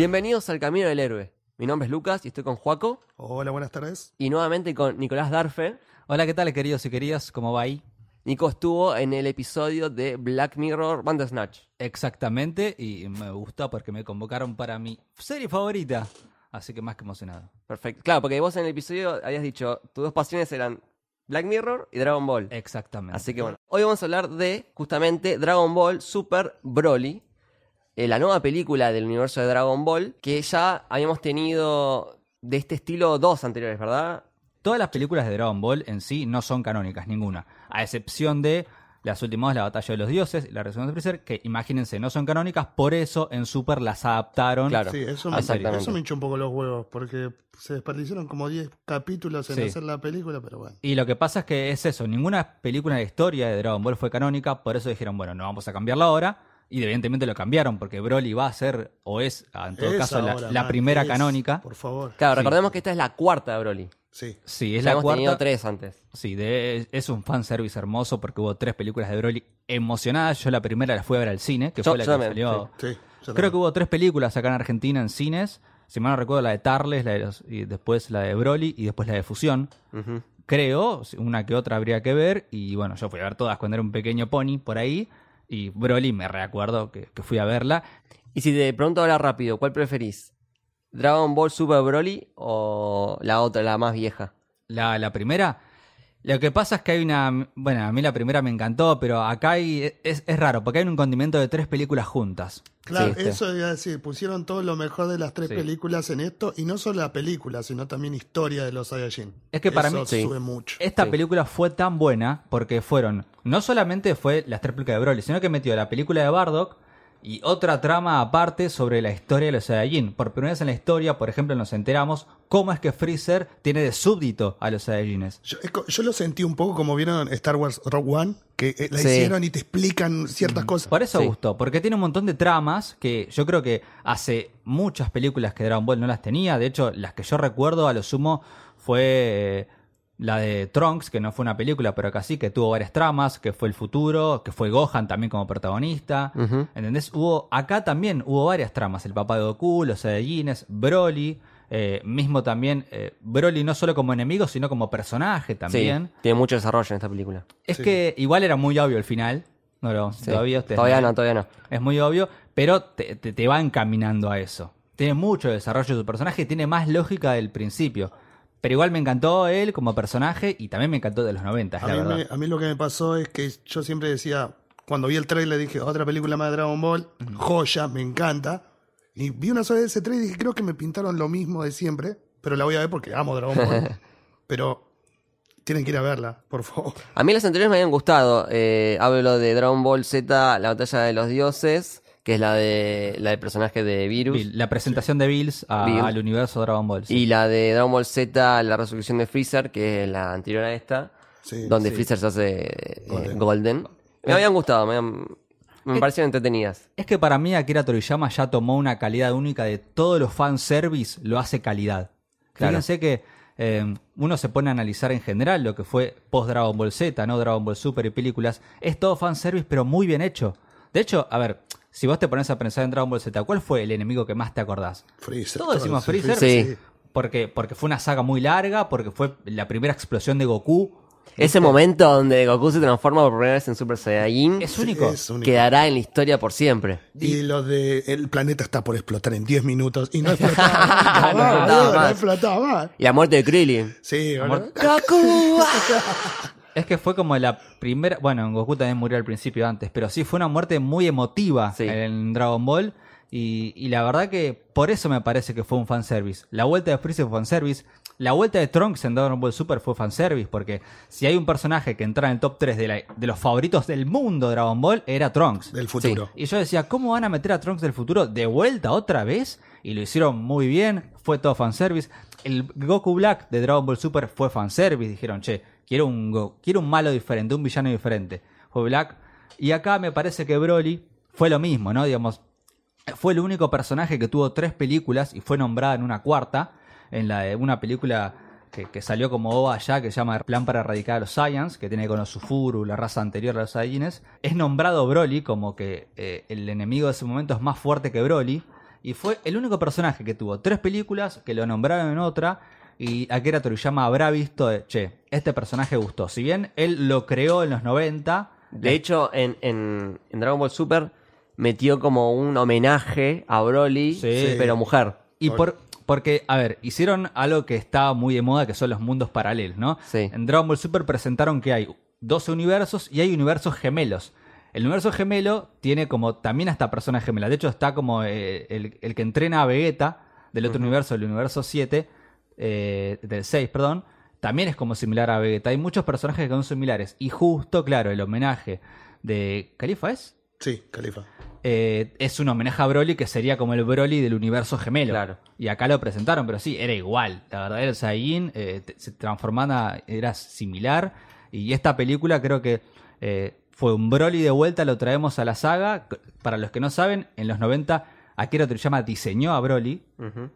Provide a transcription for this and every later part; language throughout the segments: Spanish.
Bienvenidos al Camino del Héroe. Mi nombre es Lucas y estoy con Juaco Hola, buenas tardes. y nuevamente con Nicolás Darfe. Hola, ¿qué tal, queridos y queridas? ¿Cómo va ahí? Nico estuvo en el episodio de Black Mirror Bandersnatch. Exactamente, y me gustó porque me convocaron para mi serie favorita. Así que más que emocionado. Perfecto. Claro, porque vos en el episodio habías dicho tus dos pasiones eran Black Mirror y Dragon Ball. Exactamente. Así que bueno, hoy vamos a hablar de justamente Dragon Ball Super Broly, eh, la nueva película del universo de Dragon Ball, que ya habíamos tenido de este estilo dos anteriores, ¿verdad? Todas las películas de Dragon Ball en sí no son canónicas, ninguna. A excepción de las últimas, la batalla de los dioses y la resurrección de Freezer, que imagínense, no son canónicas, por eso en Super las adaptaron. Claro. Sí, eso me, eso me hinchó un poco los huevos, porque se desperdiciaron como 10 capítulos en Sí. hacer la película, pero bueno. Y lo que pasa es que es eso, ninguna película de historia de Dragon Ball fue canónica, por eso dijeron, bueno, no vamos a cambiarla ahora. Y evidentemente lo cambiaron, porque Broly va a ser, o es, en todo Es caso, la, ahora, la man, primera es, canónica. Por favor. Claro, Sí. recordemos que esta es la cuarta de Broly. Sí. Sí, es Ya la hemos tenido cuarta. tres antes. Sí, de- es un fanservice hermoso porque hubo tres películas de Broly emocionadas. Yo la primera la fui a ver al cine, que Yo- fue la que también, salió. Sí. Creo también. que hubo tres películas acá en Argentina en cines. Si mal no recuerdo, la de Tarles, la de los- y después la de Broly y después la de Fusión. Creo, una que otra habría que ver. Y bueno, yo fui a ver todas cuando era un pequeño pony por ahí. Y Broly me recuerdo que, que fui a verla. Y si te pregunto ahora rápido, ¿cuál preferís? ¿Dragon Ball Super Broly o la otra, la más vieja? La, la primera. Lo que pasa es que hay una. Bueno, a mí la primera me encantó, pero acá hay, es, es raro, porque hay un condimento de tres películas juntas. Claro, Sí, sí. eso iba a decir, pusieron todo lo mejor de las tres Sí. películas en esto, y no solo la película, sino también historia de los Saiyajin. Es que para Eso mí- Sí. sube mucho. Esta Sí. película fue tan buena porque fueron. No solamente fue las tres películas de Broly, sino que metió la película de Bardock y otra trama aparte sobre la historia de los Saiyajin. Por primera vez en la historia, por ejemplo, nos enteramos cómo es que Freezer tiene de súbdito a los Saiyajines. Yo, lo sentí un poco como vieron Star Wars Rogue One, que eh, la Sí. hicieron y te explican ciertas cosas. Por eso Sí. gustó, porque tiene un montón de tramas que yo creo que hace muchas películas que Dragon Ball no las tenía. De hecho, las que yo recuerdo a lo sumo fue eh, la de Trunks, que no fue una película, pero acá sí, que tuvo varias tramas, que fue el futuro, que fue Gohan también como protagonista. Ujú. ¿Entendés? Hubo, acá también hubo varias tramas. El papá de Goku, los Saiyajines, Broly. eh, mismo también eh, Broly no solo como enemigo, sino como personaje también. Sí, tiene mucho desarrollo en esta película. Es Sí. que igual era muy obvio el final. No lo, Sí. todavía ustedes Todavía no, todavía no. es muy obvio, pero te, te- te va encaminando a eso. Tiene mucho desarrollo de su personaje y tiene más lógica del principio. Pero igual me encantó él como personaje y también me encantó de los 90, es A la mí, verdad. me- a mí lo que me pasó es que yo siempre decía, cuando vi el trailer dije, otra película más de Dragon Ball, joya, me encanta. Y vi una sola vez ese trailer y dije, creo que me pintaron lo mismo de siempre, pero la voy a ver porque amo Dragon Ball. pero tienen que ir a verla, por favor. A mí las anteriores me habían gustado. Eh, hablo de Dragon Ball Z, la batalla de los dioses, que es la de la del personaje de Virus. Bill, la presentación de Bills a- al universo Dragon Ball. sí. Y la de Dragon Ball Z, la resurrección de Freezer, que es la anterior a esta, Sí, donde sí. Freezer se hace eh, Golden. Golden. Me habían gustado, me, habían- me parecieron entretenidas. Es que para mí Akira Toriyama ya tomó una calidad única de todos los fanservice, lo hace calidad. Claro. Fíjense que eh, uno se pone a analizar en general lo que fue post Dragon Ball Z, no Dragon Ball Super y películas. Es todo fanservice, pero muy bien hecho. De hecho, a ver, si vos te pones a pensar en Dragon Ball Z, ¿cuál fue el enemigo que más te acordás? Freezer. Todos decimos Freezer. Sí. Porque, porque fue una saga muy larga, porque fue la primera explosión de Goku. Ese momento donde Goku se transforma por primera vez en Super Saiyajin Es único. Es único. quedará en la historia por siempre. Y lo de el planeta está por explotar en 10 minutos y no explotaba, No explotaba no explotaba. Y la muerte de Krillin. Sí, boludo. ¡Goku! Es que fue como la primera. Bueno, Goku también murió al principio antes, pero sí fue una muerte muy emotiva Sí. en Dragon Ball. Y, y la verdad que por eso me parece que fue un fanservice. La vuelta de Freezer fue fanservice. La vuelta de Trunks en Dragon Ball Super fue fanservice. Porque si hay un personaje que entra en el top 3 de, la- de los favoritos del mundo de Dragon Ball, era Trunks. Del futuro. Y yo decía, ¿cómo van a meter a Trunks del futuro de vuelta otra vez? Y lo hicieron muy bien, fue todo fanservice. El Goku Black de Dragon Ball Super fue fanservice. Dijeron, che, quiero un, Go- quiero un malo diferente, un villano diferente. Fue Black. Y acá me parece que Broly fue lo mismo, ¿no? Digamos, fue el único personaje que tuvo tres películas y fue nombrada en una cuarta, en la de una película que, salió como OVA ya, que se llama Plan para erradicar a los Saiyans, que tiene con los Sufuru, la raza anterior a los Saiyines. Es nombrado Broly como que eh, el enemigo de ese momento es más fuerte que Broly. Y fue el único personaje que tuvo tres películas, que lo nombraron en otra, y Akira Toriyama habrá visto de, che, este personaje gustó. Si bien él lo creó en los 90, De hecho, en, en- en Dragon Ball Super metió como un homenaje a Broly, Sí. pero mujer. Y por, porque, a ver, hicieron algo que estaba muy de moda, que son los mundos paralelos, ¿no? Sí. En Dragon Ball Super presentaron que hay 12 universos y hay universos gemelos. El universo gemelo tiene como también hasta personas gemelas. De hecho, está como eh, el, el que entrena a Vegeta del otro universo, el universo 7, eh, del 6, perdón, también es como similar a Vegeta. Hay muchos personajes que son similares. Y justo, claro, el homenaje de Califa es Sí, Califa. eh, es un homenaje a Broly que sería como el Broly del universo gemelo. Claro. Y acá lo presentaron, pero sí, era igual. La verdad, el Saiyan eh, se transformaba, era similar. Y esta película creo que eh, fue un Broly de vuelta, lo traemos a la saga. Para los que no saben, en los 90 Akira Toriyama diseñó a Broly.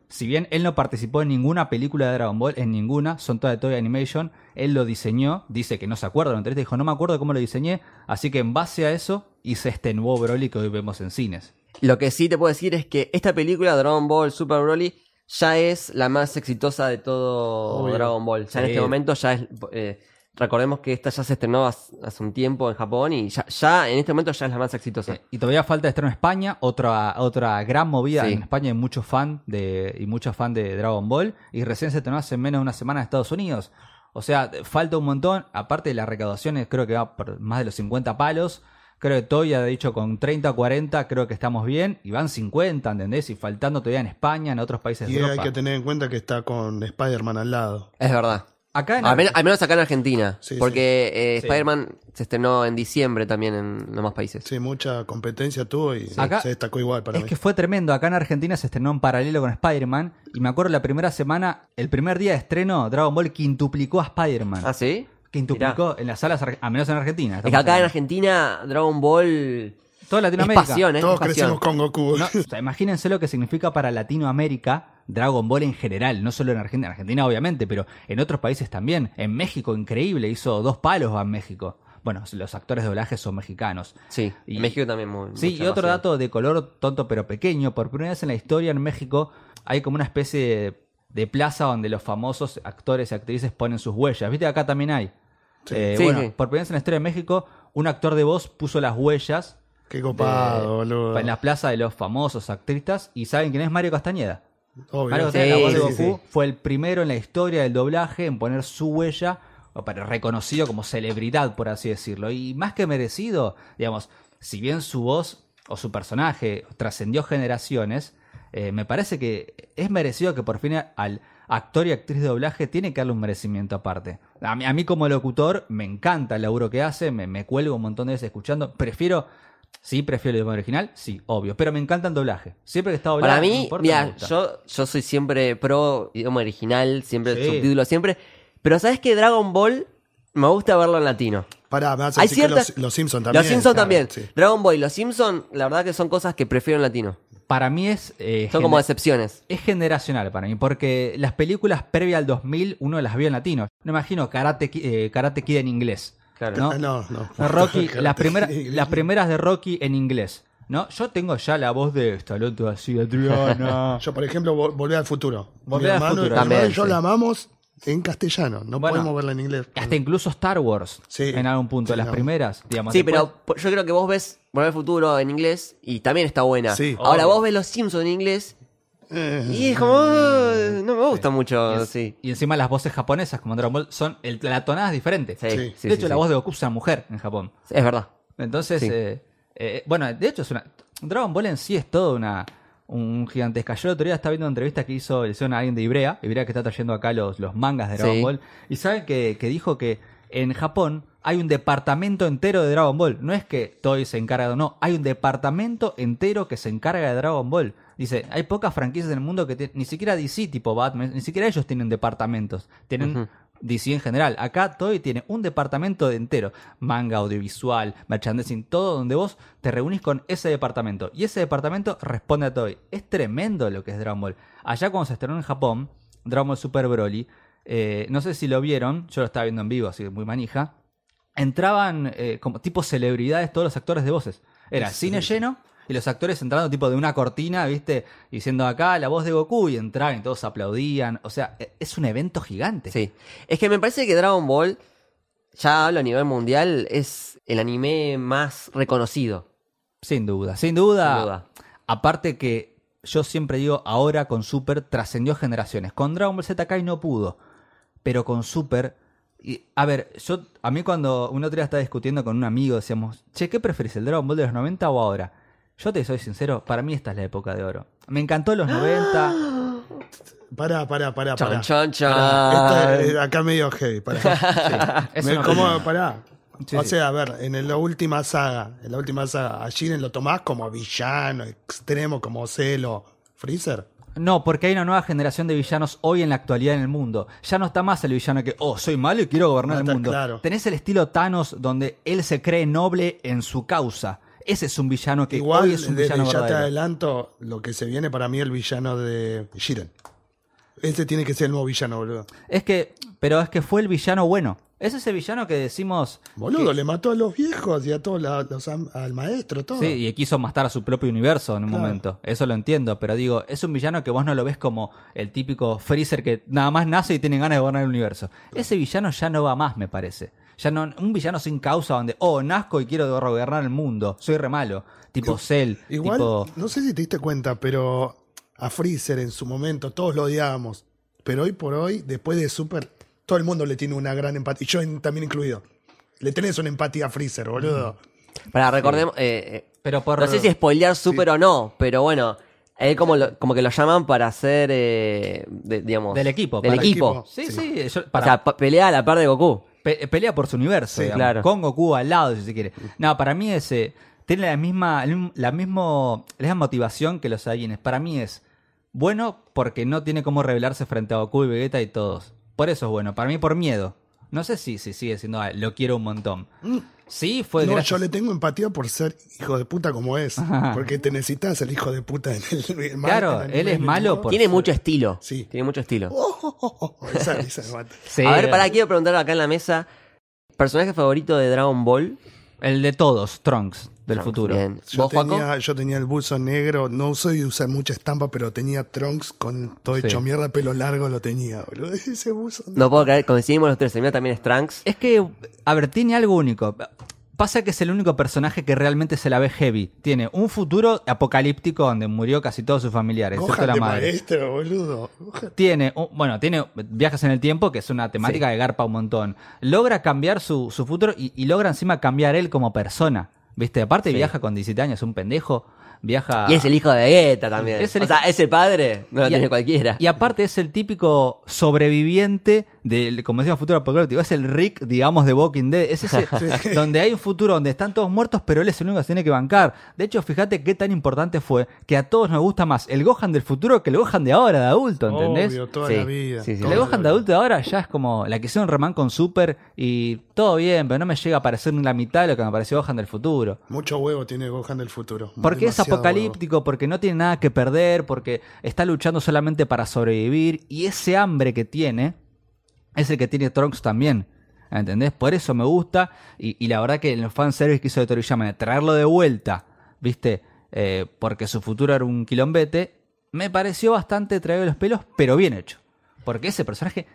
Si bien él no participó en ninguna película de Dragon Ball, en ninguna, son todas de Toy Animation, él lo diseñó, dice que no se acuerda, en entrevista dijo, no me acuerdo cómo lo diseñé, así que en base a eso hice este nuevo Broly que hoy vemos en cines. Lo que sí te puedo decir es que esta película, Dragon Ball Super Broly, ya es la más exitosa de todo Obvio. Dragon Ball. Ya en este momento ya es... eh, recordemos que esta ya se estrenó hace, hace un tiempo en Japón y ya, ya en este momento ya es la más exitosa. Eh, Y todavía falta estreno en España, otra, otra gran movida. Sí. En España hay muchos fan de, y muchos fan de Dragon Ball. Y recién se estrenó hace menos de una semana en Estados Unidos. O sea, falta un montón. Aparte de las recaudaciones, creo que va por más de los 50 palos. Creo que Toy ha dicho con 30 o 40, creo que estamos bien. Y van 50, ¿entendés? Y faltando todavía en España, en otros países Y de hay Europa. que tener en cuenta que está con Spider-Man al lado. Es verdad. Acá en Al, men- al menos acá en Argentina. Sí, porque eh, Sí. Spider-Man se estrenó en diciembre también en los más países. Sí, mucha competencia tuvo y Acá- se destacó igual para es mí. que fue tremendo. Acá en Argentina se estrenó en paralelo con Spider-Man. Y me acuerdo la primera semana, el primer día de estreno, Dragon Ball quintuplicó a Spider-Man. ¿Ah, sí? Quintuplicó en las salas, ar- a menos en Argentina. Es que acá en. Argentina Dragon Ball Toda es Latinoamérica. pasión, ¿eh? Todos Es pasión. crecimos con Goku. No, o sea, imagínense lo que significa para Latinoamérica Dragon Ball en general, no solo en Argentina, en Argentina obviamente, pero en otros países también. En México, increíble, hizo dos palos a México. Bueno, los actores de doblaje son mexicanos. Sí, Y- en México también muy Sí, y otro pasión. dato de color tonto pero pequeño, por primera vez en la historia en México hay como una especie de, de plaza donde los famosos actores y actrices ponen sus huellas. ¿Viste? Acá también hay. Eh, Sí, bueno, sí. por primera vez en la historia de México, un actor de voz puso las huellas Qué copado, boludo. en la plaza de los famosos actrices. ¿Y saben quién es Mario Castañeda? Obvio. Mario Castañeda, Sí, la voz de sí, Goku, sí. fue el primero en la historia del doblaje en poner su huella, o para reconocido como celebridad, por así decirlo. Y más que merecido, digamos, si bien su voz o su personaje trascendió generaciones, eh, me parece que es merecido que por fin al actor y actriz de doblaje tiene que darle un merecimiento aparte. A mí, a mí como locutor me encanta el laburo que hace, me, me cuelgo un montón de veces escuchando. Prefiero, sí, prefiero el idioma original, sí, obvio, pero me encanta el doblaje. Siempre que está doblado, Para no mí, me mira, yo, yo soy siempre pro idioma original, siempre Sí. subtítulo, siempre. Pero ¿sabes que Dragon Ball me gusta verlo en latino? Pará, me vas a Hay decir que ciertas- los, los Simpsons también. los Simpsons claro, también. sí. Dragon Ball y los Simpsons, la verdad que son cosas que prefiero en latino. Para mí es... eh, Son como excepciones. Es generacional para mí, porque las películas previas al 2000 uno las vio en latino. No imagino Karate, eh, Karate Kid en inglés. Claro. ¿no? No, no. Rocky, las, primeras, las primeras de Rocky en inglés. ¿no? Yo tengo ya la voz de Stallone todo así, Adriana. Yo, por ejemplo, vol- Volver al Futuro. Volver al Futuro. hermano También, y yo sí. la amamos en castellano. No Bueno, podemos verla en inglés. Hasta incluso Star Wars, Sí. en algún punto, Sí, las no. primeras. Digamos, Sí, después- pero yo creo que vos ves Volver al Futuro en inglés y también está buena. Sí. Ahora vos ves los Simpsons en inglés y es como... "Ah, no me gusta Y, mucho, es- sí. y encima las voces japonesas, como en Dragon Ball, son el, la tonada es diferente. Sí, Sí. sí, de sí, hecho, la sí. voz de Goku es una mujer en Japón. Es verdad. Entonces, Sí. eh, eh, bueno, de hecho es una... Dragon Ball en sí es todo una un gigantesca. Yo el otro día estaba viendo una entrevista que hizo, le hicieron a alguien de Ibrea, Ibrea que está trayendo acá los, los mangas de Dragon Sí. Ball, y saben que, que dijo que en Japón hay un departamento entero de Dragon Ball. No es que Toy se encarga de no, hay un departamento entero que se encarga de Dragon Ball. Dice, hay pocas franquicias en el mundo que tienen, ni siquiera DC tipo Batman, ni siquiera ellos tienen departamentos. Tienen. DC en general. Acá Toy tiene un departamento de entero. Manga, audiovisual, merchandising, todo donde vos te reunís con ese departamento. Y ese departamento responde a Toy. Es tremendo lo que es Dragon Ball. Allá cuando se estrenó en Japón, Dragon Ball Super Broly, eh, no sé si lo vieron, yo lo estaba viendo en vivo, así que muy manija. Entraban eh, como tipo celebridades todos los actores de voces. Era cine lleno Y los actores entrando tipo de una cortina, ¿viste? Diciendo acá la voz de Goku y entraban y todos aplaudían. O sea, e- es un evento gigante. Sí. Es que me parece que Dragon Ball, ya hablo a nivel mundial, es el anime más reconocido. Sin duda, sin duda. Sin duda. Aparte que yo siempre digo, ahora con Super trascendió generaciones. Con Dragon Ball Z Kai no pudo, pero con Super... Y, a ver, yo a mí cuando un otro día estaba discutiendo con un amigo, decíamos, che, ¿qué preferís, el Dragon Ball de los 90 o ahora? Yo te soy sincero, para mí esta es la época de oro. Me encantó los 90. Pará, pará, pará. Pará, esto es- acá medio heavy, pará. Es Me- opinión. Pará. Sí, o sí. sea, a ver, en la última saga, en la última saga, a Jiren lo tomás como villano, extremo, como Celo, Freezer. No, porque hay una nueva generación de villanos hoy en la actualidad en el mundo. Ya no está más el villano que, oh, soy malo y quiero gobernar No, el mundo. claro. Tenés el estilo Thanos donde él se cree noble en su causa. Ese es un villano que Igual, hoy es un villano ya te adelanto lo que se viene para mí el villano de Jiren. Ese tiene que ser el nuevo villano, boludo. Es que, pero es que fue el villano bueno. Es ese villano que decimos. Boludo, que- le mató a los viejos y a todos la- los al maestro, todo. Sí, y quiso matar a su propio universo en un Claro. momento. Eso lo entiendo, pero digo, es un villano que vos no lo ves como el típico Freezer que nada más nace y tiene ganas de gobernar el universo. Ese villano ya no va más, me parece. Ya no, un villano sin causa donde, oh, nazco y quiero gobernar el mundo, soy re malo. Tipo Cell, Igual, tipo... no sé si te diste cuenta, pero a Freezer en su momento todos lo odiábamos. Pero hoy por hoy, después de Super, todo el mundo le tiene una gran empatía. Y yo en- también incluido. Le tenés una empatía a Freezer, boludo. Para recordemos, eh, eh, Pero por... no sé si spoilear súper o no, pero bueno, a él como, lo- como que lo llaman para ser, eh, de- digamos... Del equipo, Del para- equipo. Sí, Sí. sí, yo- O para- sea, pelea a la par de Goku. Pe- pelea por su universo, Sí, claro. con Goku al lado, si se quiere. No, para mí es, eh, tiene la misma, la, mismo, la misma motivación que los Saiyajines. Para mí es bueno porque no tiene cómo rebelarse frente a Goku y Vegeta y todos. Por eso es bueno. Para mí por miedo. No sé si, si sigue siendo, ah, lo quiero un montón. Sí, fue no, gracias- yo le tengo empatía por ser hijo de puta como es. Porque te necesitas el hijo de puta en el, Claro, en el él es malo por- Tiene ser- mucho estilo. Sí. Tiene mucho estilo. Oh, oh, oh, oh, esa risa me mata. Sí, a ver, para quiero preguntar acá en la mesa, ¿personaje favorito de Dragon Ball? El de todos, Trunks, del Trunks, futuro. bien. Yo tenía, yo tenía el buzo negro, no soy de usar mucha estampa, pero tenía Trunks con todo Sí. hecho mierda, pelo largo lo tenía, boludo. Ese buzo. No puedo creer, coincidimos los tres. El mío también es Trunks. Es que, a ver, tiene algo único. Pasa que es el único personaje que realmente se la ve heavy. Tiene un futuro apocalíptico donde murió casi todos sus familiares, excepto la madre. maestro, boludo. Tiene, un- bueno, tiene viajes en el tiempo, que es una temática que garpa un montón. Logra cambiar su, su futuro y, y logra encima cambiar él como persona. ¿Viste? Aparte Sí. viaja con 17 años, un pendejo. Viaja... Y es el hijo de Vegeta también. Es el o sea, ese padre no lo Y- tiene cualquiera. Y aparte es el típico sobreviviente del, como decía, futuro apocalíptico. Es el Rick, digamos, de Walking Dead. Es ese donde hay un futuro donde están todos muertos, pero él es el único que se tiene que bancar. De hecho, fíjate qué tan importante fue que a todos nos gusta más el Gohan del futuro que el Gohan de ahora, de adulto, ¿entendés? Obvio, toda Sí, la vida. sí, sí. toda El Gohan de adulto de ahora ya es como la que hicieron Reman con Super y todo bien, pero no me llega a parecer ni la mitad de lo que me pareció Gohan del futuro. Mucho huevo tiene Gohan del futuro. Porque es apocalíptico, porque no tiene nada que perder, porque está luchando solamente para sobrevivir. Y ese hambre que tiene es el que tiene Trunks también. ¿Entendés? Por eso me gusta. Y, y la verdad que el fanservice que hizo de Toriyama de traerlo de vuelta, ¿viste? Eh, porque su futuro era un quilombete, me pareció bastante traído de los pelos, pero bien hecho. Porque ese personaje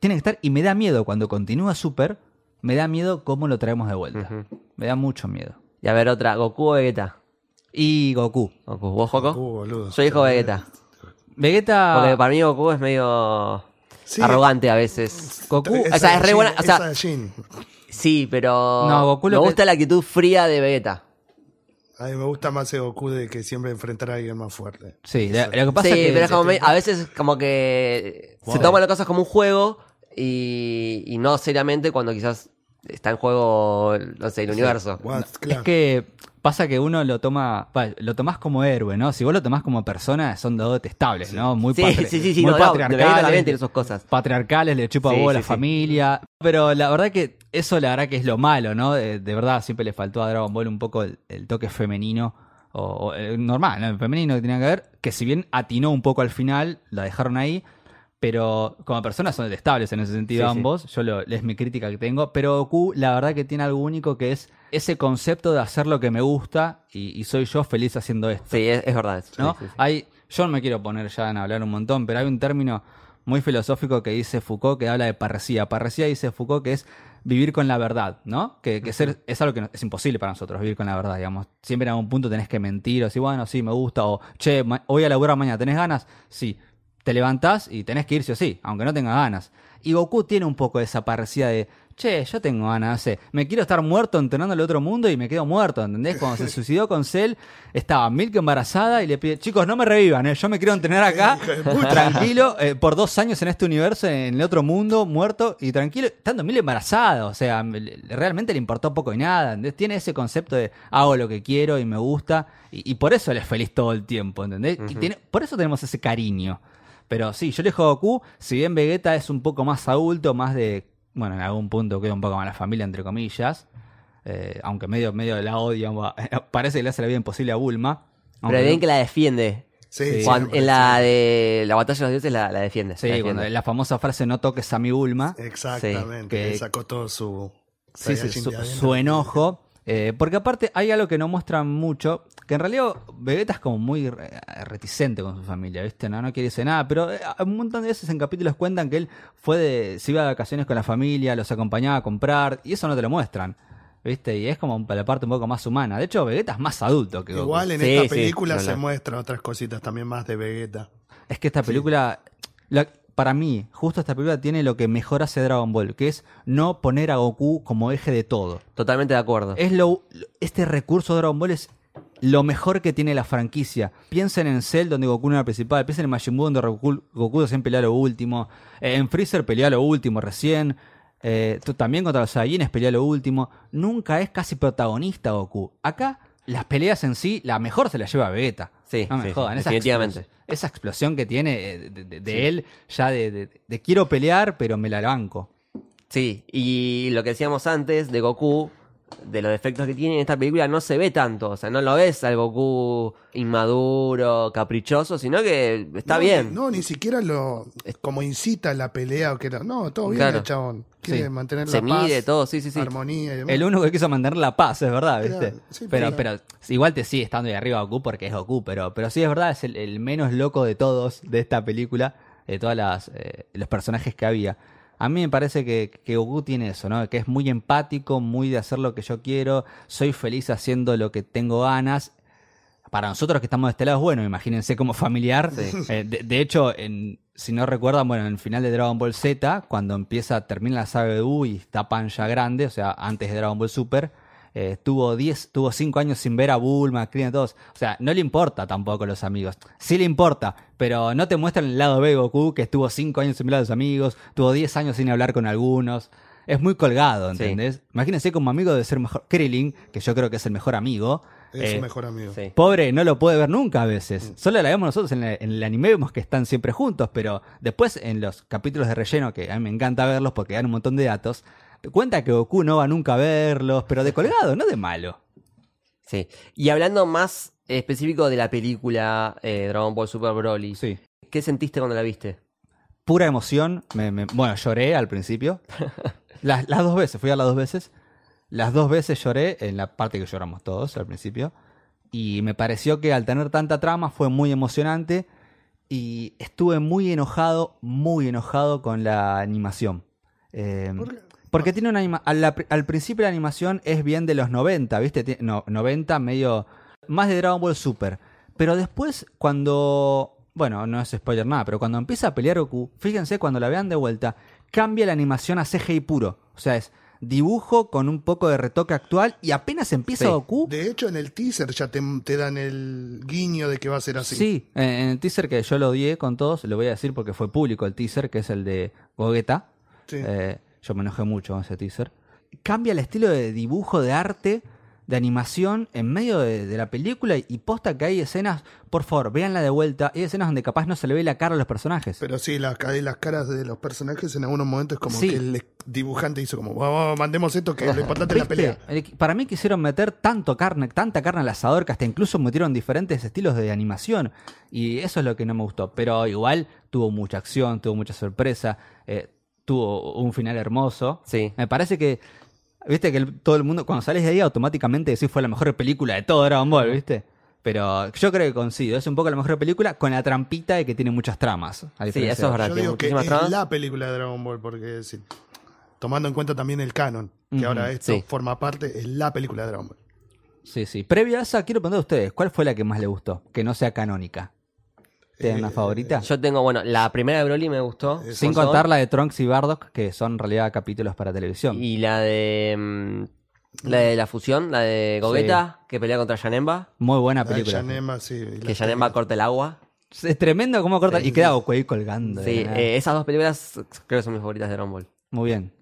tiene que estar. Y me da miedo cuando continúa Super. Me da miedo cómo lo traemos de vuelta. Me da mucho miedo. Y a ver, otra. ¿Goku o Vegeta? Y Goku. Goku. ¿Vos, Joco? Goku, boludo. Soy hijo de Vegeta. Vegeta. Porque para mí Goku es medio Sí. arrogante a veces. Goku. Es o sea, es re buena- o sea-. Sí, pero No, Goku me lo que- gusta la actitud fría de Vegeta. A mí me gusta más el Goku de que siempre enfrentar a alguien más fuerte. Sí, lo, lo que pasa sí, es que. pero es como me- a veces como que se toman las cosas como un juego y, y no seriamente cuando quizás está en juego, no sé, el universo. What? Es Claro. que pasa que uno lo toma. Lo tomás como héroe, ¿no? Si vos lo tomás como persona, son dos detestables, ¿no? Muy, Sí, patri- sí, sí, sí, muy no, no, patriarcales. tiene sus cosas. patriarcales, le chupa a sí, la sí. familia. Pero la verdad que eso la verdad que es lo malo, ¿no? De, de verdad, siempre le faltó a Dragon Ball un poco el, el toque femenino. O, o, eh, normal, ¿no? El femenino que tenía que ver. Que si bien atinó un poco al final, la dejaron ahí. Pero como personas son detestables en ese sentido Sí, sí. ambos. Yo lo, es mi crítica que tengo. Pero Goku, la verdad que tiene algo único que es ese concepto de hacer lo que me gusta y, y soy yo feliz haciendo esto. Sí, es, es verdad. ¿no? Sí. Hay, yo no me quiero poner ya en hablar un montón, pero hay un término muy filosófico que dice Foucault que habla de parresía. Parresía dice Foucault que es vivir con la verdad, ¿no? Que, que ser, es algo que no- es imposible para nosotros vivir con la verdad, digamos. Siempre en algún punto tenés que mentir o decir, bueno, sí, me gusta, o che, voy a laburar mañana, ¿tenés ganas? Sí. Te levantás y tenés que ir sí o sí, aunque no tengas ganas. Y Goku tiene un poco esa parresía de, che, yo tengo ganas, sé, me quiero estar muerto entrenando al otro mundo y me quedo muerto, ¿entendés? Cuando se suicidó con Cell, estaba Milk embarazada y le pide, chicos, no me revivan, ¿eh? yo me quiero entrenar acá, tranquilo, eh, por dos años en este universo, en el otro mundo, muerto y tranquilo, estando Milk embarazada, o sea, realmente le importó poco y nada, ¿entendés? Tiene ese concepto de hago lo que quiero y me gusta, y, y por eso él es feliz todo el tiempo, ¿entendés? Y tiene, por eso tenemos ese cariño. Pero sí, yo elijo a Goku, si bien Vegeta es un poco más adulto, más de, bueno, en algún punto queda un poco más la familia, entre comillas, eh, aunque medio, medio la odia, parece que le hace la vida imposible a Bulma. Pero bien no- que la defiende. Sí, sí, Cuando- en la de la batalla de los dioses la, la defiende. Sí, la defiende. cuando la famosa frase no toques a mi Bulma. Exactamente. Sí, que- sacó todo su. Sí, sí, Saiyajin su, su enojo. Eh, porque aparte hay algo que no muestran mucho, que en realidad Vegeta es como muy re- reticente con su familia, ¿viste? No, no quiere decir nada, pero eh, un montón de veces en capítulos cuentan que él fue de, se iba de vacaciones con la familia, los acompañaba a comprar, y eso no te lo muestran, ¿viste? Y es como la parte un poco más humana. De hecho, Vegeta es más adulto que Goku. Igual en Sí, esta película se muestran otras cositas también más de Vegeta. Es que esta película, la- para mí, justo esta película tiene lo que mejor hace Dragon Ball, que es no poner a Goku como eje de todo. Totalmente de acuerdo. Es lo, este recurso de Dragon Ball es lo mejor que tiene la franquicia. Piensen en Cell, donde Goku no era principal. Piensen en Majin Buu, donde Goku, Goku siempre pelea lo último. Eh, en Freezer pelea lo último recién. Eh, también contra los Saiyajines pelea lo último. Nunca es casi protagonista Goku. Acá, las peleas en sí, la mejor se la lleva Vegeta. Sí, no me sí, jodan. esa definitivamente. explos- Esa explosión que tiene eh, de, él, ya de, de- de quiero pelear, pero me la banco. Sí, y lo que decíamos antes de Goku, de los defectos que tiene en esta película, no se ve tanto. O sea, no lo ves al Goku inmaduro, caprichoso, sino que está no, bien. ni- no, ni siquiera lo. Como incita la pelea o que era- No, todo bien, Claro. el chabón. Quiere Sí. mantener se la paz, mide todo, sí, sí, sí. armonía y demás. El único que quiso mantener la paz, es verdad, ¿viste? Claro, sí, pero, pero- pero igual te sigue estando ahí arriba Goku porque es Goku, pero, pero sí es verdad, es el, el menos loco de todos de esta película, de todos los personajes que había. A mí me parece que, que Goku tiene eso, ¿no? Que es muy empático, muy de hacer lo que yo quiero, soy feliz haciendo lo que tengo ganas. Para nosotros que estamos de este lado, bueno, imagínense como familiar. Eh, de, de hecho, en, si no recuerdan, bueno, en el final de Dragon Ball Z, cuando empieza, termina la saga de U y está Pan ya grande, o sea, antes de Dragon Ball Super, eh, tuvo 10, tuvo 5 años sin ver a Bulma, a Krillin, a todos. O sea, no le importa tampoco los amigos. Sí le importa, pero no te muestran el lado B de Goku, que estuvo 5 años sin ver a los amigos, tuvo 10 años sin hablar con algunos. Es muy colgado, Sí. ¿entendés? Imagínense como amigo de ser mejor. Krillin, que yo creo que es el mejor amigo. Es eh, su mejor amigo. Sí. Pobre, no lo puede ver nunca a veces. Solo la vemos nosotros en, la- en el anime, vemos que están siempre juntos, pero después en los capítulos de relleno, que a mí me encanta verlos porque dan un montón de datos, cuenta que Goku no va nunca a verlos, pero de colgado, no de malo. Sí. Y hablando más específico de la película eh, Dragon Ball Super Broly, Sí. ¿qué sentiste cuando la viste? Pura emoción. me- me- bueno, lloré al principio. las, las dos veces, fui a las dos veces. Las dos veces lloré, en la parte que lloramos todos al principio. Y me pareció que al tener tanta trama fue muy emocionante. Y estuve muy enojado, muy enojado con la animación. Eh, ¿Por qué? Porque tiene una anima- al, al principio la animación es bien de los 90, ¿viste? No, 90 medio más de Dragon Ball Super. Pero después cuando bueno, no es spoiler nada, pero cuando empieza a pelear Goku, fíjense cuando la vean de vuelta, cambia la animación a CGI puro. O sea, es dibujo con un poco de retoque actual y apenas empieza Sí. Goku, De hecho, en el teaser ya te, te dan el guiño de que va a ser así. Sí, en en el teaser que yo lo odié con todos, lo voy a decir porque fue público el teaser, que es el de Gogeta. Sí. Eh, yo me enojé mucho con ese teaser. Cambia el estilo de dibujo, de arte, de animación en medio de, de la película y posta que hay escenas, por favor, véanla de vuelta, hay escenas donde capaz no se le ve la cara a los personajes. Pero sí, las, las caras de los personajes en algunos momentos es como Sí. que el dibujante hizo como, vamos, mandemos esto que lo importante es la pelea. El- Para mí quisieron meter tanto carne, tanta carne al asador que hasta incluso metieron diferentes estilos de animación. Y eso es lo que no me gustó. Pero igual tuvo mucha acción, tuvo mucha sorpresa, eh, tuvo un final hermoso. Sí. Me parece que, viste que el- todo el mundo, cuando sales de ahí, automáticamente decís fue la mejor película de todo Dragon Ball, ¿viste? Pero yo creo que coincido, es un poco la mejor película con la trampita de que tiene muchas tramas. Sí, eso es verdad. Yo digo que es tramas. la película de Dragon Ball, porque sí, tomando en cuenta también el canon, que ahora esto sí. forma parte, es la película de Dragon Ball. Sí, sí. Previa a esa, quiero preguntar a ustedes, ¿cuál fue la que más le gustó? Que no sea canónica. ¿Tienen una Eh, favorita? Yo tengo, bueno, la primera de Broly me gustó. Sin contar la de Trunks y Bardock, que son en realidad capítulos para televisión. Y la de. mm, La de la fusión, la de Gogeta, que pelea contra Yanemba. Muy buena La de película. Yanema, sí, y Que la- Yanemba corta el agua. Es tremendo cómo corta. Sí, y queda. Goku ahí colgando. de Sí, la nada. eh, esas dos películas creo que son mis favoritas de Dragon Ball. Muy bien.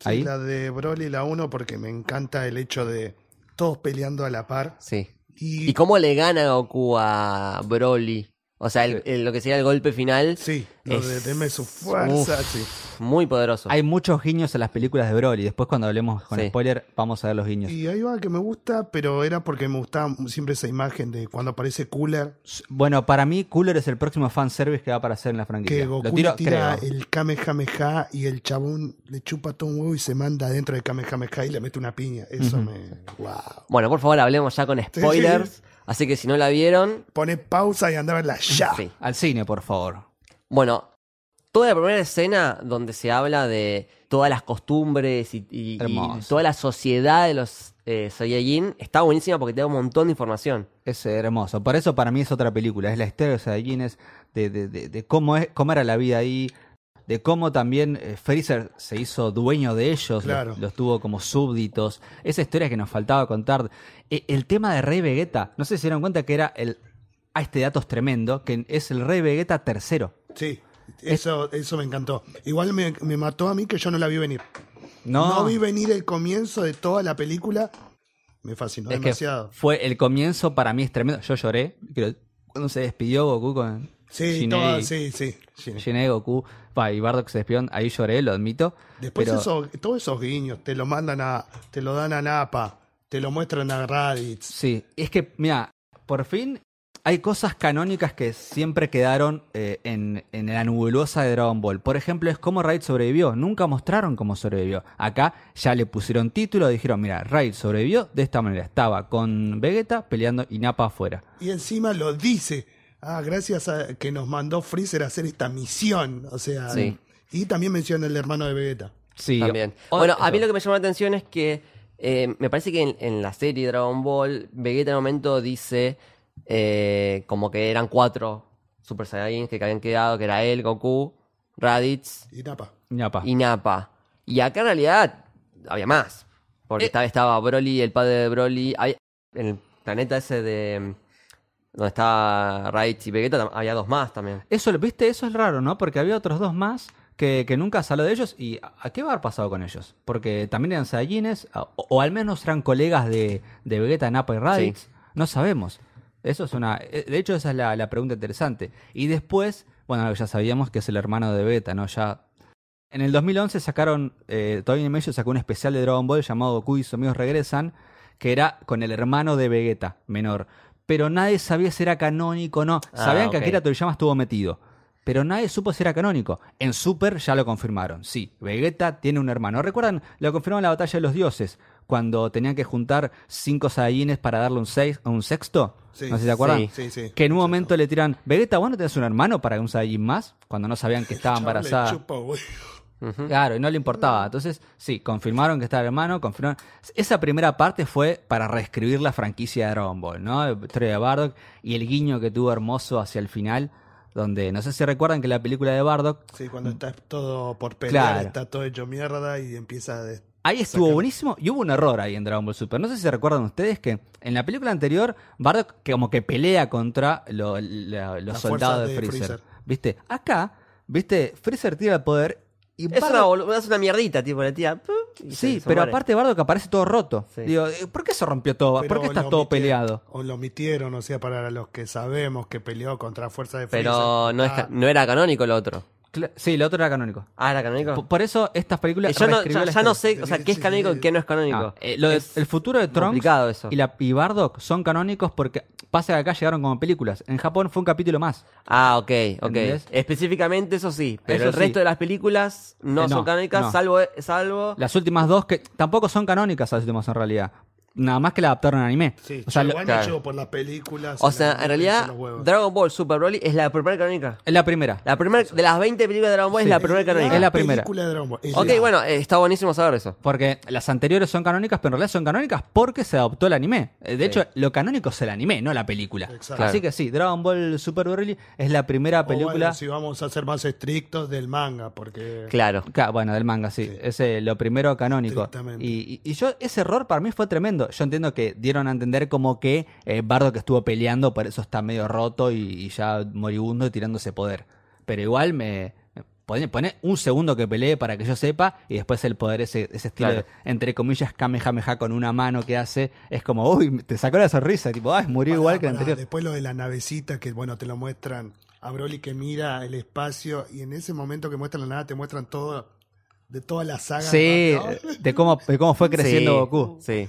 sí, Ahí. la de Broly, la 1, porque me encanta el hecho de todos peleando a la par. Sí. Y, ¿Y cómo le gana Goku a Broly? O sea, el- el- lo que sería el golpe final, sí, lo de Es- deme su fuerza, Uf. sí. muy poderoso. Hay muchos guiños en las películas de Broly. Después, cuando hablemos con Sí. spoiler, vamos a ver los guiños. Y ahí va que me gusta, pero era porque me gustaba siempre esa imagen de cuando aparece Cooler, Bueno, para mí, Cooler es el próximo fanservice que va a aparecer en la franquicia. que Lo Goku tiro, tira creo. el Kamehameha y el chabón le chupa todo un huevo y se manda dentro del Kamehameha y le mete una piña. Eso me... ¡Wow! Bueno, por favor, hablemos ya con spoilers. Así que si no la vieron, Pone pausa y anda a verla ya. sí. Al cine, por favor. Bueno, toda la primera escena donde se habla de todas las costumbres y, y- y Hermoso. toda la sociedad de los eh, Saiyajin está buenísima porque te da un montón de información. Es hermoso. Por eso para mí es otra película. Es la historia de los Saiyajines, de, de, de, de cómo, es, cómo era la vida ahí, de cómo también eh, Freezer se hizo dueño de ellos, Claro. los, los tuvo como súbditos. Esa historia que nos faltaba contar. E- el tema de Rey Vegeta, no sé si se dieron cuenta que era el... Ah, este dato es tremendo, que es el Rey Vegeta tercero. Sí, eso, eso me encantó. Igual me, me mató a mí que yo no la vi venir. No, No vi venir el comienzo de toda la película. Me fascinó es que demasiado. fue el comienzo para mí es tremendo. Yo lloré creo, cuando se despidió Goku con Sí, sí, sí. sí. Shinei Goku. Y Bardock se despidió, ahí lloré, lo admito. Después pero- eso- todos esos guiños te lo mandan a, te lo dan a Napa, te lo muestran a Raditz. Sí, es que, mira, por fin hay cosas canónicas que siempre quedaron eh, en, en la nebulosa de Dragon Ball. Por ejemplo, es cómo Raid sobrevivió. Nunca mostraron cómo sobrevivió. Acá ya le pusieron título, dijeron, mira, Raid sobrevivió de esta manera. Estaba con Vegeta peleando y Nappa afuera. Y encima lo dice. Ah, gracias a que nos mandó Freezer a hacer esta misión. O sea, Sí. y también menciona el hermano de Vegeta. Sí, También. o- bueno, a mí lo que me llamó la atención es que eh, me parece que en, en la serie Dragon Ball, Vegeta en un momento dice eh, como que eran cuatro Super Saiyajins que habían quedado, que era él, Goku, Raditz Y Napa. Nappa. y Nappa. Y acá en realidad había más. Porque Eh. estaba, estaba Broly, el padre de Broly. había- en el planeta ese de. Donde estaba Raditz y Vegeta, había dos más también. Eso, viste, eso es raro, ¿no? Porque había otros dos más que, que nunca salió de ellos. ¿Y a, qué va a haber pasado con ellos? Porque también eran Saiyajines, o, o al menos eran colegas de, de Vegeta, Nappa y Raditz. Sí. No sabemos. Eso es una. eh, De hecho, esa es la, la pregunta interesante. Y después, bueno, ya sabíamos que es el hermano de Vegeta, ¿no? Ya. En el 2011 sacaron. Eh, Toei Animation sacó un especial de Dragon Ball llamado Goku y sus amigos regresan. Que era con el hermano de Vegeta, menor. Pero nadie sabía si era canónico o no. Ah, Sabían que. Akira Toriyama estuvo metido. Pero nadie supo si era canónico. En Super ya lo confirmaron. Sí, Vegeta tiene un hermano. ¿Recuerdan? Lo confirmaron en la batalla de los dioses. Cuando tenían que juntar cinco Saiyajines para darle un, seis, un sexto. Sí. no sé si se acuerdan. Sí. Sí, sí. Que en un momento le tiran, Vegeta, ¿vos no tenés un hermano para un Saiyajin más? Cuando no sabían que estaba embarazada. Claro, y no le importaba. Entonces, sí, confirmaron que estaba el hermano, confirmaron. Esa primera parte fue para reescribir la franquicia de Dragon Ball, ¿no? Historia de Bardock y el guiño que tuvo hermoso hacia el final, donde no sé si recuerdan que la película de Bardock, Sí, cuando está todo por pelear, Claro. está todo hecho mierda y empieza a... ahí estuvo Sacar- buenísimo y hubo un error ahí en Dragon Ball Super. No sé si recuerdan ustedes que en la película anterior, Bardock que como que pelea contra lo- los soldados de Freezer. Freezer. ¿Viste? Acá, ¿viste? Freezer tira el poder y Es Bardock- una, es una mierdita, tipo, la tía. Sí, pero muere. aparte Bardock aparece todo roto. Sí. Digo, eh, ¿por qué se rompió todo? ¿Por qué está todo omitieron- peleado? O lo omitieron, o sea, para los que sabemos que peleó contra Fuerza de Freezer. Pero no, es, Ah, ca- no era canónico lo otro. Sí, el otro era canónico. Ah, era canónico. Por eso estas Y películas yo no, ya, no sé, o sea, qué es canónico y qué no es canónico. Ah, eh, lo de- Es el futuro de Trunks complicado eso. y, la, y Bardock son canónicos porque pasa que acá llegaron como películas. En Japón fue un capítulo más. Ah, ok, ok. ¿Entendés? Específicamente eso sí, pero Eso el resto sí. de las películas no, Eh, son no, canónicas, no. salvo, salvo... Las últimas dos que tampoco son canónicas las últimas en realidad. Nada más que la adaptaron a anime. Sí, o sea, lo- claro. por las películas. O sea, en realidad. Dragon Ball Super Broly es la primera canónica. es la primera. La primera, de las 20 películas de Dragon Ball Sí. es la primera canónica. Es la primera. película de Dragon Ball. Es Ok, la- bueno, eh, está buenísimo saber eso. Porque las anteriores son canónicas, pero en realidad son canónicas porque se adoptó el anime. Eh, De Sí. hecho, lo canónico es el anime, no la película. Exacto. Así que sí, Dragon Ball Super Broly es la primera O película. bueno, si vamos a ser más estrictos del manga, porque. Claro. Ca- Bueno, del manga, sí. Sí. Es eh, lo primero canónico. Y, y- y yo, ese error para mí fue tremendo. Yo entiendo que dieron a entender como que eh, Bardock estuvo peleando, por eso está medio roto y, y ya moribundo y tirándose poder. Pero igual me. Pone, pone un segundo que pelee para que yo sepa y después el poder, ese, ese estilo Claro. de, entre comillas, kamehameha con una mano que hace, es como, uy, te sacó la sonrisa, tipo, ay, murió Pará, igual que el anterior. Después lo de la navecita, que bueno, te lo muestran a Broly que mira el espacio y en ese momento que muestran la nave te muestran todo, de toda la saga. Sí, ¿no? de cómo, de cómo fue creciendo Sí, Goku. Sí.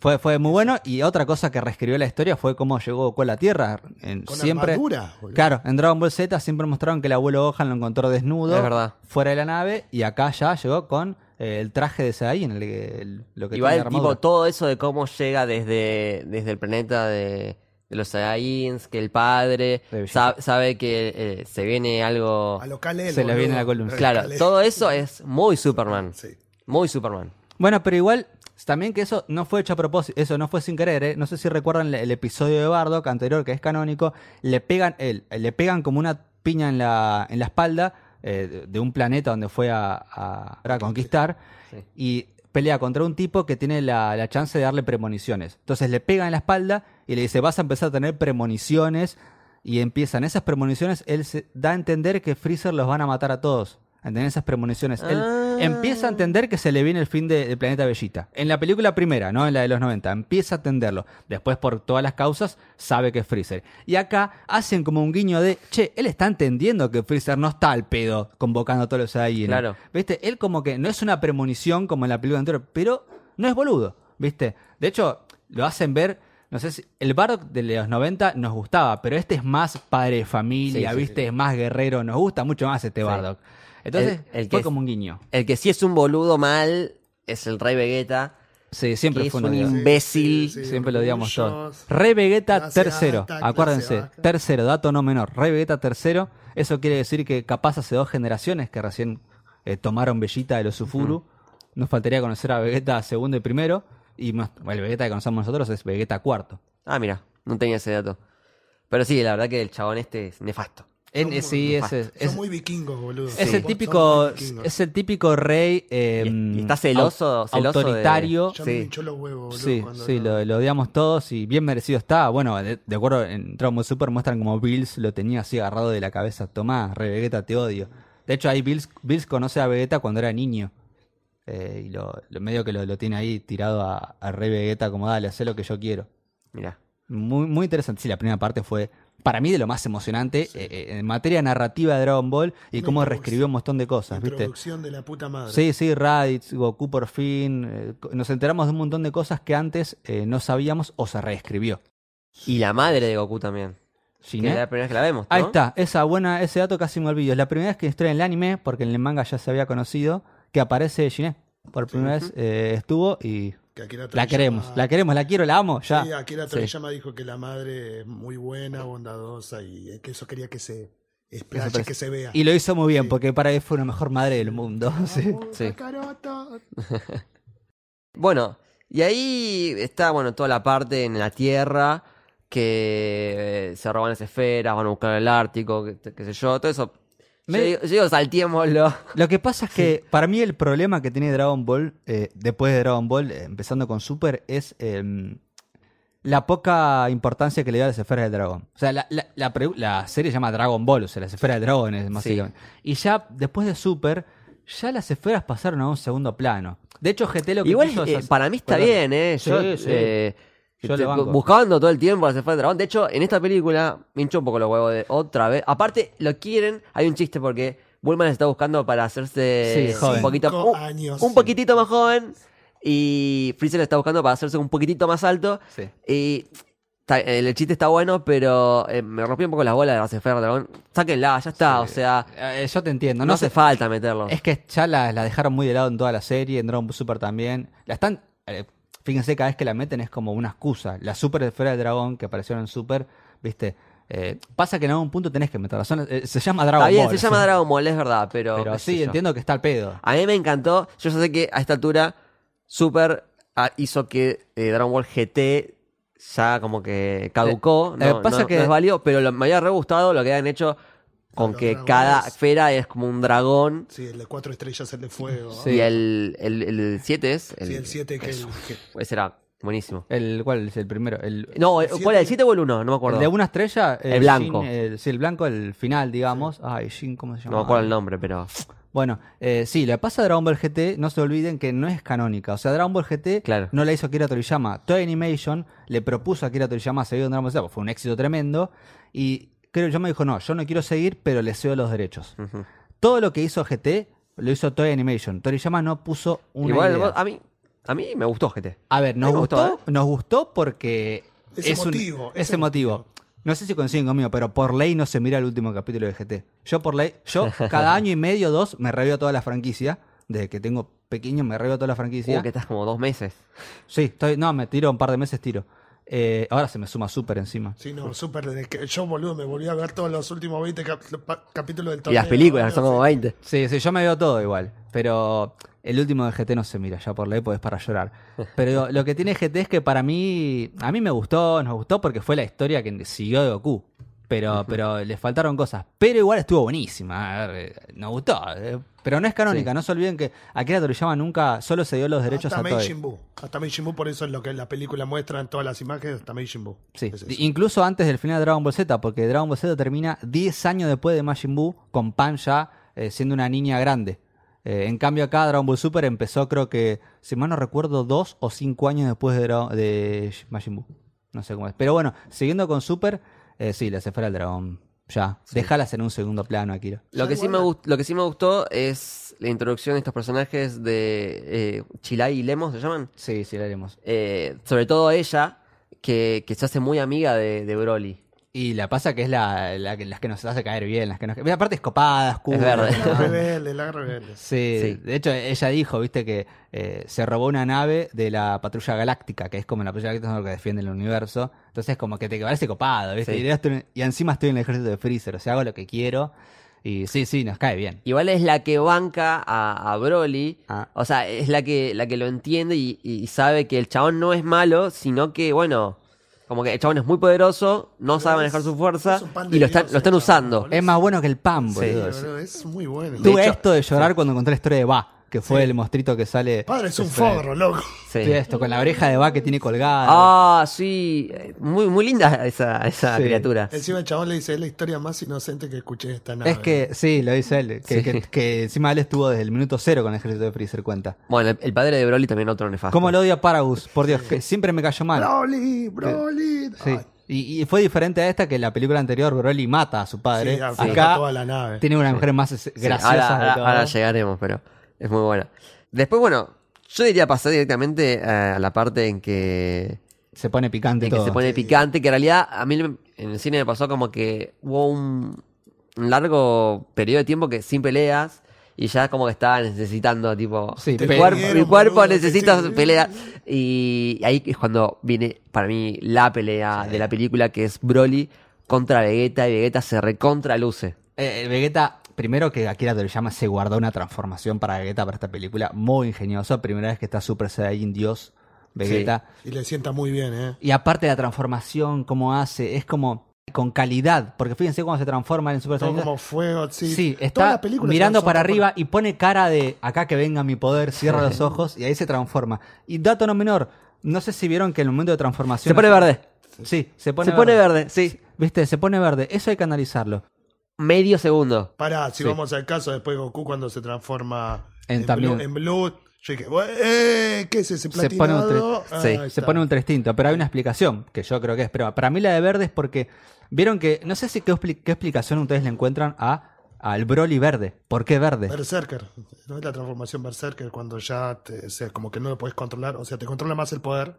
Fue, fue muy bueno. Y otra cosa que reescribió la historia fue cómo llegó Goku a la Tierra. En, Con siempre, armadura, boludo. Claro, en Dragon Ball Z siempre mostraron que el abuelo Gohan lo encontró desnudo. Es verdad. Fuera de la nave. Y acá ya llegó con eh, el traje de Saiyajin, el, el- lo que Igual, tiene tipo, todo eso de cómo llega desde, desde el planeta de, de los Saiyajins, que el padre De Vegeta. sa- sabe que eh, se viene algo... A Se le viene la columna. Claro, todo eso es muy Superman. Sí. Muy Superman. Bueno, pero igual, también que eso no fue hecho a propósito, eso no fue sin querer, ¿eh? No sé si recuerdan el, el episodio de Bardock anterior, que es canónico, le pegan, él, le pegan como una piña en la, en la espalda eh, de- un planeta donde fue a, a- a conquistar Sí. y pelea contra un tipo que tiene la, la chance de darle premoniciones. Entonces le pega en la espalda y le dice, vas a empezar a tener premoniciones y empiezan esas premoniciones, él se da a entender que Freezer los van a matar a todos. ¿Entendés? Esas premoniciones. Él Ah. empieza a entender que se le viene el fin de- planeta Bellita. En la película primera, no en la de los 90, empieza a entenderlo. Después, por todas las causas, sabe que es Freezer. Y acá hacen como un guiño de, che, él está entendiendo que Freezer no está al pedo convocando a todos los ahí. Claro. ¿Viste? Él como que no es una premonición como en la película anterior, pero no es boludo, ¿viste? De hecho, lo hacen ver, no sé si, el Bardock de los 90 nos gustaba, pero este es más padre de familia, Sí, sí, ¿viste? Es más guerrero, nos gusta mucho más este Sí. Bardock. Entonces, El- el fue que- como un guiño. El que sí es un boludo mal es el Rey Vegeta. Sí, siempre que fue es un imbécil. Sí, sí, Siempre lo orgullos. todos. Rey Vegeta Clase tercero, alta, acuérdense, tercero, dato no menor. Rey Vegeta tercero, eso quiere decir que capaz hace dos generaciones que recién eh, tomaron Bellita de los Sufuru. Nos faltaría conocer a Vegeta segundo y primero. Y más- el Vegeta que conocemos nosotros es Vegeta cuarto. Ah, mira, no tenía ese dato. Pero sí, la verdad que el chabón este es nefasto. En- Son sí, Son es, muy vikingos, boludo. es el típico, es el típico rey eh, Y- y está celoso- au- celoso de- autoritario. Me sí. hinchó los huevos, boludo. Sí, lo, lo odiamos todos y bien merecido está. Bueno, de, de acuerdo, en Ball Super muestran como Bills lo tenía así agarrado de la cabeza. Tomá, Rey Vegeta, te odio. De hecho, ahí Bills, Bills conoce a Vegeta cuando era niño. Eh, y lo, lo- medio que lo, lo tiene ahí tirado a, a Rey Vegeta como dale, haz lo que yo quiero. Mira. Muy, muy interesante. Sí, la primera parte fue para mí de lo más emocionante eh, eh, en materia narrativa de Dragon Ball y Una cómo reescribió un montón de cosas, ¿viste? Introducción de la puta madre. Sí, sí, Raditz, Goku por fin. eh, nos enteramos de un montón de cosas que antes eh, no sabíamos o se reescribió. Y la madre de Goku también. Sí, Que ¿eh? es la primera vez que la vemos. ¿no? Ahí está, esa buena, ese dato casi me olvido. Es la primera vez que estoy en el anime, porque en el manga ya se había conocido, que aparece Giné. Por primera vez eh, estuvo y Que Akira la queremos, la queremos, la quiero, la amo, ya. Sí, Akira Sí. Toriyama dijo que la madre es muy buena, bondadosa y que eso quería que se explaye, que se vea. Y lo hizo muy bien, Sí. porque para él fue la mejor madre del mundo. sí. Sí. Bueno, y ahí está, bueno, toda la parte en la Tierra que eh, se roban las esferas, van a buscar el Ártico, qué sé yo, todo eso. Me- Yo, digo, yo digo, saltémoslo. Lo que pasa es que para mí el problema que tiene Dragon Ball, eh, después de Dragon Ball, eh, empezando con Super, es eh, la poca importancia que le da a las esferas del dragón. O sea, la, la- la pre- la serie se llama Dragon Ball, o sea, las esferas del dragón, es básicamente. Y ya después de Super, ya las esferas pasaron a un segundo plano. De hecho, GT lo que Igual es eh, para mí está Perdón. bien, ¿eh? Yo, Sí, sí. eh, Yo le banco. buscando todo el tiempo esferas del dragón. De hecho, en esta película me hinchó un poco los huevos de otra vez. Aparte, lo quieren. Hay un chiste porque Bullman está buscando para hacerse Sí, joven. un poquito Cinco un, años, un sí. poquitito más joven. Y Freezer está buscando para hacerse un poquitito más alto. Sí. Y está- el chiste está bueno, pero eh, me rompió un poco las bolas de esferas del dragón. Sáquenla, ya está. O sea, Eh, yo te entiendo. no, No, hace falta meterlo. Es que ya la, la dejaron muy de lado en toda la serie, en Dragon Ball Super también. La están. eh, fíjense, cada vez que la meten es como una excusa. La super esfera del dragón que aparecieron en Super, ¿viste? Eh, pasa que en algún punto tenés que meterla. Son- eh, se llama Dragon Está bien, Ball. se llama. Dragon Ball, es verdad, pero. Pero sí, entiendo que está al pedo. A mí me encantó. Yo ya sé que a esta altura Super ah, hizo que eh, Dragon Ball GT ya como que caducó. Eh, no, pasa no- que- no es válido, pero lo- me había re gustado lo que habían hecho con que dragones. cada esfera es como un dragón. Sí, el de cuatro estrellas, el de fuego. Sí. Y el 7 el, 7 es. Sí, el 7 que el que- Ese era buenísimo. El, ¿Cuál es el primero? El, No, El ¿cuál siete- era? ¿El 7 o el 1? No me acuerdo. el de una estrella. eh, El blanco. Shin, el- sí, el blanco, el final, digamos. Ay, Shin, ¿cómo se llama? No me acuerdo el nombre, pero. Bueno, eh, sí, lo que pasa de Dragon Ball GT, no se olviden que no es canónica. O sea, Dragon Ball GT Claro. no la hizo Akira Toriyama. Toei Animation le propuso a Akira Toriyama seguir en Dragon Ball Z, fue un éxito tremendo. Y Toriyama dijo, no, yo no quiero seguir, pero le cedo los derechos. Todo lo que hizo GT lo hizo Toei Animation. Toriyama no puso una Igual, idea. a mí, a mí me gustó GT. A ver, nos me gustó, gustó, ¿eh? nos gustó porque Es es un- emotivo, es es emotivo. No sé si coinciden conmigo, pero por ley no se mira el último capítulo de GT. Yo por ley, yo cada año y medio, dos, me reveo toda la franquicia. Desde que tengo pequeño me reveo toda la franquicia. Uh, que estás como dos meses. Sí, estoy, no, me tiro un par de meses, tiro. Eh, ahora se me suma súper encima. Sí, no, súper. desde que Yo, boludo, me volví a ver todos los últimos 20 cap- pa- capítulos del Y torneo. las películas, son como Sí. 20. Sí, sí, yo me veo todo igual. Pero el último de GT no se mira, ya por ley pues es para llorar. Pero lo que tiene GT es que para mí, a mí me gustó, nos gustó porque fue la historia que siguió de Goku. Pero, pero le faltaron cosas. Pero igual estuvo buenísima. A ver, eh, nos gustó. Pero no es canónica. No se olviden que Akira Toriyama nunca solo se dio los derechos Hasta a Toei. Meijin Buu. Hasta Meijin Buu, por eso es lo que la película muestra en todas las imágenes. Hasta Meijin Buu. Sí, Es incluso antes del final de Dragon Ball Z, porque Dragon Ball Z termina 10 años después de Majin Buu, con Pan ya eh, siendo una niña grande. Eh, en cambio acá Dragon Ball Super empezó creo que, si mal no recuerdo, 2 o 5 años después de, de Majin Buu. No sé cómo es. Pero bueno, siguiendo con Super, eh, sí, la esfera del dragón. Ya, déjalas en un segundo plano, Akira. Lo que, sí me lo que sí me gustó es la introducción de estos personajes de eh, Chilai y Lemos, ¿se llaman? Sí, sí, la haremos. Eh, sobre todo ella, que, que se hace muy amiga de, de Broly. Y la pasa que es la, las que nos hace caer bien, las que nos... Aparte es copada, es cool, verde. La ¿no? rebelde, la rebelde. Sí, Sí. de hecho ella dijo, viste, que eh, se robó una nave de la patrulla galáctica, que es como la patrulla galáctica que defiende el universo. Entonces como que te parece copado, viste. Sí. Y, estoy- y encima estoy en el ejército de Freezer, o sea, hago lo que quiero. Y sí, sí, nos cae bien. Igual es la que banca a, a Broly. Ah. O sea, es la que, la que lo entiende y, y sabe que el chabón no es malo, sino que, bueno, como que el chabón es muy poderoso, no sabe manejar su fuerza es un pan de y lo están, Dios, lo están el chabón, usando. boludo. Es más bueno que el pan, boludo. Sí, boludo, es muy bueno. Tuve hecho- esto de llorar cuando encontré la historia de Va, que fue el monstruito que sale... Padre es un forro, loco. Sí. Esto, con la oreja de Va que tiene colgada. Ah, sí. Muy, muy linda esa, esa Sí. criatura. Encima el chabón le dice, es la historia más inocente que escuché de esta nave. es que, sí, lo dice él, que, Sí. que, que encima él estuvo desde el minuto cero con el ejército de Freezer, cuenta. Bueno, el, el padre de Broly también otro nefasto. ¿Cómo lo odia Paragus? Por Dios, que siempre me cayó mal. Broly, Broly. Sí. Ay, Y, y fue diferente a esta que en la película anterior Broly mata a su padre. sí, Acá toda la nave. tiene una mujeres más graciosas ahora, de ahora- ahora llegaremos, pero es muy buena. Después, bueno, yo diría pasar directamente eh, a la parte en que, Se pone picante en que todo. se pone picante, que en realidad a mí en el cine me pasó como que hubo un, un largo periodo de tiempo que sin peleas y ya como que estaba necesitando, tipo, Sí, mi, cuerpo, mi cuerpo boludo, necesita sí, sí. pelea. Y ahí es cuando viene para mí la pelea de la película, que es Broly contra Vegeta y Vegeta se recontraluce. Eh, eh, Vegeta, primero que Akira Toriyama se guardó una transformación para Vegeta para esta película. Muy ingenioso. Primera vez que está Super Saiyajin Dios Vegeta. Y le sienta muy bien, ¿eh? Y aparte la transformación, cómo hace, es como con calidad. Porque fíjense cómo se transforma en Super Todo Saiyajin. como fuego, sí. Sí, Toda está la película se mirando para arriba y pone cara de acá que venga mi poder, cierra los ojos y ahí se transforma. Y dato no menor, no sé si vieron que en el momento de transformación. Se pone verde. Sí, se pone se pone verde, sí. Viste, se pone verde. Eso hay que analizarlo. Medio segundo. Pará, si Sí. vamos al caso, después Goku cuando se transforma En también- Blue, en Blue, yo dije, "Eh, ¿qué es ese Se pone un platinado? tre- sí, ahí Se está. pone ultra instinto, pero hay una explicación que yo creo que es. Pero para mí la de verde es porque vieron que. No sé si qué, expli- qué explicación ustedes le encuentran a al Broly verde. ¿Por qué verde? Berserker, ¿no es la transformación Berserker cuando ya te, o sea, como que no lo puedes controlar? O sea, te controla más el poder.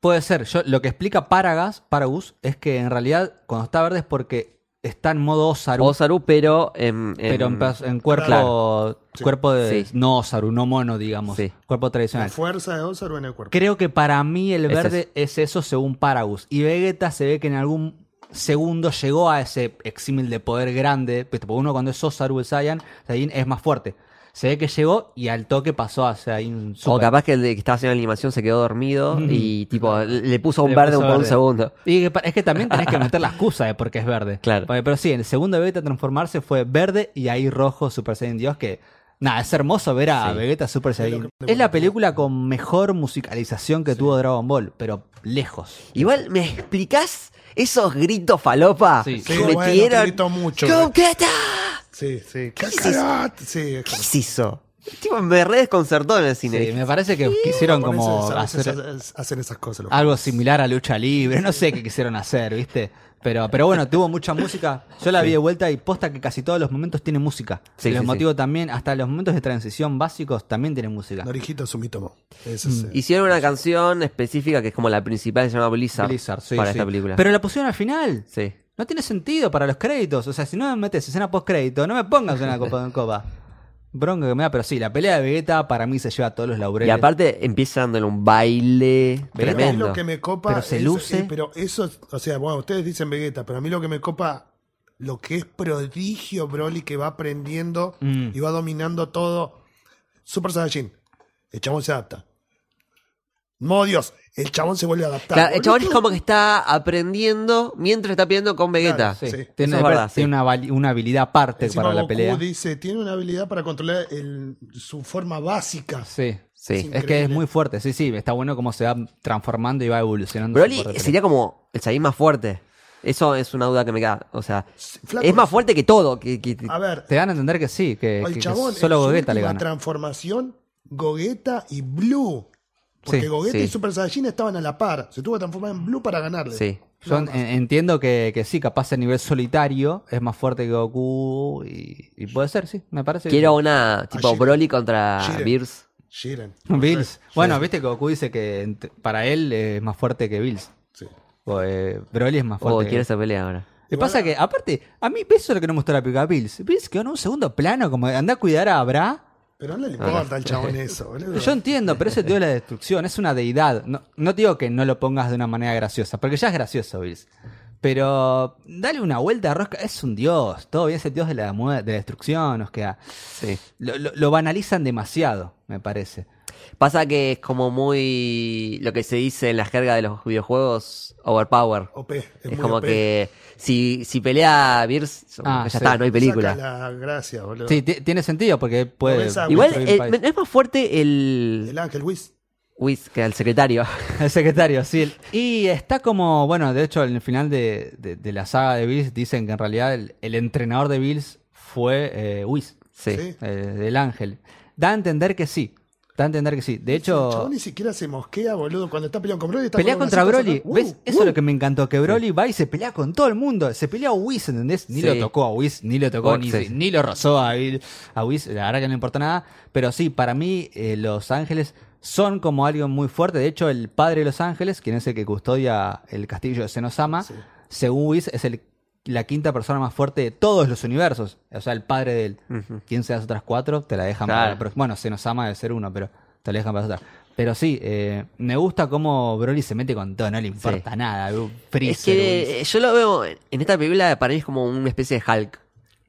Puede ser. Yo, lo que explica Paragas, Paragus, es que en realidad cuando está verde es porque está en modo Osaru. Osaru, pero en, en- pero en, cuerpo, Claro. Sí. cuerpo de. Sí. No Osaru, no mono, digamos. Sí. Cuerpo La tradicional. fuerza de Osaru en el cuerpo. Creo que para mí el Es verde es eso según Paragus. Y Vegeta se ve que en algún segundo llegó a ese exímil de poder grande. Porque uno cuando es Osaru el Saiyan, Saiyan es más fuerte. Se ve que llegó y al toque pasó hacia ahí un O super- capaz que el de que estaba haciendo la animación se quedó dormido y tipo le puso un Le verde puso por un verde. segundo. Y es que también tenés que meter la excusa de por qué es verde. Claro. Porque- Pero sí, en el segundo Vegeta transformarse fue verde y ahí rojo Super Saiyan Dios que... Nada, es hermoso ver a Sí. Vegeta Super Saiyan. Es la película con mejor musicalización que tuvo Dragon Ball, pero lejos. Igual, ¿me explicás esos gritos falopa Sí. que Sí, bueno, metieron? te grito mucho, ¡Gogeta! Sí, sí. ¿Qué es ¡Kakarot! Sí, es ¿Qué es eso? Tipo, me re desconcertó en el cine. Sí, me parece que quisieron como hacer hacen esas cosas. algo similar a lucha libre, no sé qué quisieron hacer, ¿viste? Pero, pero bueno, tuvo mucha música. Yo la vi de vuelta y posta que casi todos los momentos tienen música. Sí, y los sí, motivos también, hasta los momentos de transición básicos también tienen música. Norijito Sumitomo. Mm. Hicieron una canción específica que es como la principal, se llama Blizzard, Blizzard, sí, para sí. esta película. Pero la pusieron al final. Sí. No tiene sentido para los créditos. O sea, si no me metes escena post crédito, no me pongas una copa en copa. Bronca que me da, pero sí, la pelea de Vegeta para mí se lleva todos los Y laureles. aparte empieza dándole un baile Pero a mí tremendo. lo que me copa Pero se es- luce. eh, pero eso, o sea, bueno, ustedes dicen Vegeta, pero a mí lo que me copa, lo que es prodigio Broly que va aprendiendo Mm. y va dominando todo. Super Saiyajin. El chabón se adapta. No, Dios, el chabón se vuelve a adaptar. Claro, el chabón es como que está aprendiendo mientras está peleando con Vegeta. Claro, Sí, Sí, tiene, es verdad, tiene una, habilidad aparte Encima para la Goku pelea. dice, tiene una habilidad para controlar el- su forma básica. Sí. Sí. Es Es que es muy fuerte, sí, sí, está bueno cómo se va transformando y va evolucionando. Broly sería como el Saiyajin más fuerte. Eso es una duda que me queda. O sea, Flaco, es más fuerte que todo. Que, que- A ver, Te dan a entender que sí, que, el que- que chabón, solo en su Gogeta le gana. transformación, Gogeta y Blue. Porque Sí, Gogeta sí. y Super Saiyajin estaban a la par. Se tuvo que transformar en Blue para ganarle. Sí. Yo en- entiendo que, que sí, capaz a nivel solitario es más fuerte que Goku y, y puede ser, sí, me parece. Quiero una tipo Jiren. Broly contra Jiren. Bills. Jiren. Bills. Bueno, viste que Goku dice que para él es más fuerte que Bills. Sí. O, eh, Broly es más Oh, fuerte. quiero que... esa pelea ahora. Lo que pasa que, aparte, a mí eso es lo que no me gustó la película Bills. Bills quedó en un segundo plano, como anda a cuidar a Bra. Pero no le importa al chabón eso, boludo. Yo entiendo, pero ese tío de la destrucción es una deidad. No, no te digo que no lo pongas de una manera graciosa, porque ya es gracioso, Bills. Pero dale una vuelta de rosca, es un dios. Todo bien, es el dios de la, mue- de la destrucción. Nos queda. Sí. Lo, lo- lo banalizan demasiado, me parece. Pasa que es como muy lo que se dice en la jerga de los videojuegos, overpower. OP. Es, Es, muy como OP. que si, si pelea Beers, Ah, ya sí. está, no hay película. Saca la gracia, boludo. Sí, ti- tiene sentido porque puede. Igual el eh, no es más fuerte el El Ángel Whis. Whis que el secretario. El secretario, sí. el- Y está como, bueno, de hecho, en el final de, de- de la saga de Bills dicen que en realidad el, el entrenador de Bills fue eh, Whis, Sí. Sí. eh, del ángel. Da a entender que sí. Da a entender que sí. De el hecho, chabón ni siquiera se mosquea, boludo. Cuando está peleando con Broly, está pelea contra Broly. acá. Uh, ¿Ves? Eso uh. es lo que me encantó. Que Broly va y se pelea con todo el mundo. Se pelea a Whis, ¿entendés? Ni Sí. lo tocó a Whis, ni lo tocó, Oh, ni, ni lo rozó a, a Whis. La verdad que no importa nada. Pero sí, para mí, eh, Los Ángeles son como algo muy fuerte. De hecho, el padre de Los Ángeles, quien es el que custodia el castillo de Senosama, Sí. según Whis, es el, la quinta persona más fuerte de todos los universos. O sea, el padre de él. Ujú. ¿Quién sean las otras cuatro? Te la dejan Claro. para la próxima. Bueno, Senosama debe ser uno, pero te la dejan para las otras. Pero sí, eh, me gusta cómo Broly se mete con todo, no le importa nada. Es Freezer, Whis. que yo lo veo en en esta película, para mí es como una especie de Hulk,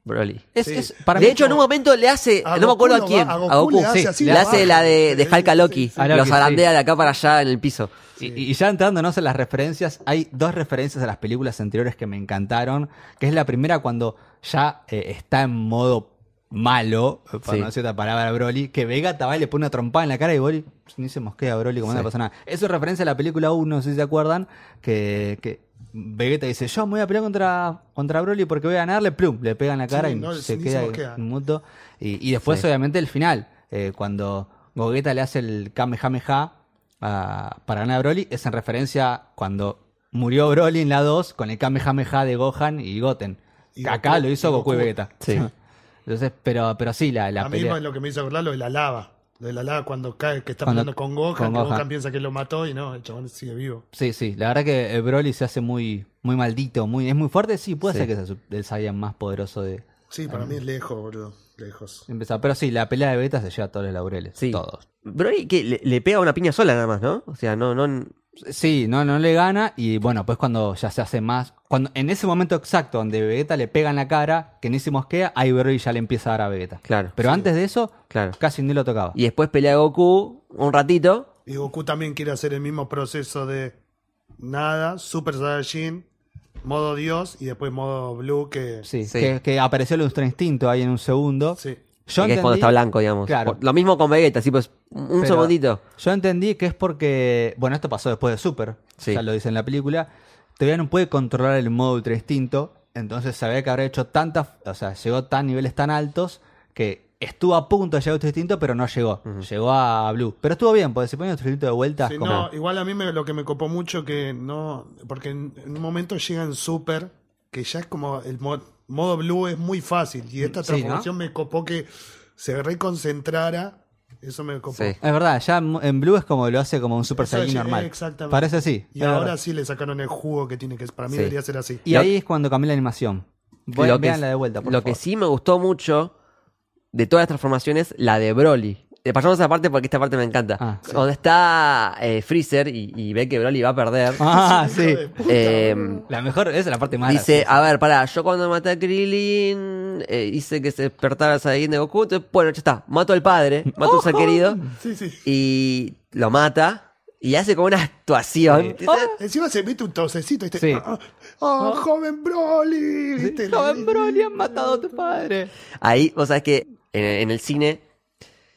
Broly. Es, Sí. es- para de mí hecho, en un momento le hace, A no me acuerdo a quién, va- a Goku le hace sí, así, le lo hace baja. la de, de Sí, Hulk a sí, Loki, sí. A los zarandea de acá para allá en el piso. Y, y ya entrándonos en las referencias, hay dos referencias a las películas anteriores que me encantaron. Que es la primera cuando ya eh, está en modo malo, por Sí. no decir otra palabra, Broly, que Vegeta va y le pone una trompada en la cara y Broly ni se mosquea Broly como no Sí. pasa nada. Eso es referencia a la película 1, no sé si se acuerdan, que, que Vegeta dice, yo me voy a pelear contra, contra Broly porque voy a ganarle, plum, le pega en la cara Sí, y no, se queda, se muto. Y, y después, Sí. obviamente, el final, eh, cuando Gogeta le hace el Kamehameha a- para ganar a Broly, es en referencia cuando murió Broly en la 2 con el Kamehameha de Gohan y Goten. Y Acá Goku- lo hizo y Goku y. Vegeta. Sí. Entonces, pero, pero sí, la, la a mí pelea. es lo que me hizo acordar lo de la lava. Lo de la lava cuando cae, que está Cuando- peleando con Gohan, con que Gohan. Gohan piensa que lo mató y no, el chabón sigue vivo. Sí, sí, la verdad que el Broly se hace muy, muy maldito, muy, es muy fuerte, sí, puede Sí. ser que sea el Saiyan más poderoso de Sí, para mí es lejos, boludo. Lejos. empezar. Pero sí, la pelea de Vegeta se lleva todos los laureles. Sí. Todos. Broly que le, le pega una piña sola nada más, ¿no? O sea, no, no. Sí, no, no le gana. Y bueno, pues cuando ya se hace más. Cuando, en ese momento exacto donde Vegeta le pega en la cara, que ni se mosquea, ahí Broly ya le empieza a dar a Vegeta. Claro. Pero antes de eso, Claro. casi ni lo tocaba. Y después pelea Goku un ratito. Y Goku también quiere hacer el mismo proceso de nada, Super Saiyajin, modo Dios y después modo Blue que... Sí, Sí. Que, que apareció el Ultra Instinto ahí en un segundo. Sí. Yo que es cuando está blanco, digamos. Claro. Lo mismo con Vegeta, así pues un Pero segundito. Yo entendí que es porque, bueno, esto pasó después de Super, Sí. ya lo dice en la película, todavía no puede controlar el modo ultra instinto, entonces sabía que habrá hecho tantas, o sea, llegó a tan niveles tan altos que estuvo a punto de llegar a ultra instinto, pero no llegó, llegó a Blue. Pero estuvo bien, porque se pone ultra instinto de vuelta. Sí, como- no, igual a mí me- lo que me copó mucho que no... Porque en, en un momento llega en Super, que ya es como el mo- modo Blue es muy fácil. Y esta Sí, ¿no? transformación me copó que se reconcentrara. Eso me copó. Sí. Es verdad, ya en Blue es como lo hace como un Super Saiyan normal. exactamente. Parece así. Y ahora verdad. sí le sacaron el jugo que tiene que... Para mí Sí. debería ser así. Y Lo- ahí es cuando cambió la animación. Voy, Lo que- de vuelta, por Lo que sí me gustó mucho de todas las transformaciones, la de Broly. Pasamos a esa parte porque esta parte me encanta. Ah, Donde está eh, Freezer y, y ve que Broly va a perder. Ah, sí. Eh, boludo. La mejor, esa es la parte más Dice, a ver, pará, yo cuando maté a Krillin eh, hice que se despertara el Saiyajin de Goku, entonces, bueno, ya está, mato al padre, mato a un ser querido Sí, sí. y lo mata y hace como una actuación. Dice, Encima se mete un tosecito, ¿viste? Sí. Ah, ah, joven Broly, ¿viste? Joven Broly, han matado a tu padre. Ahí, vos sabés que en, en el cine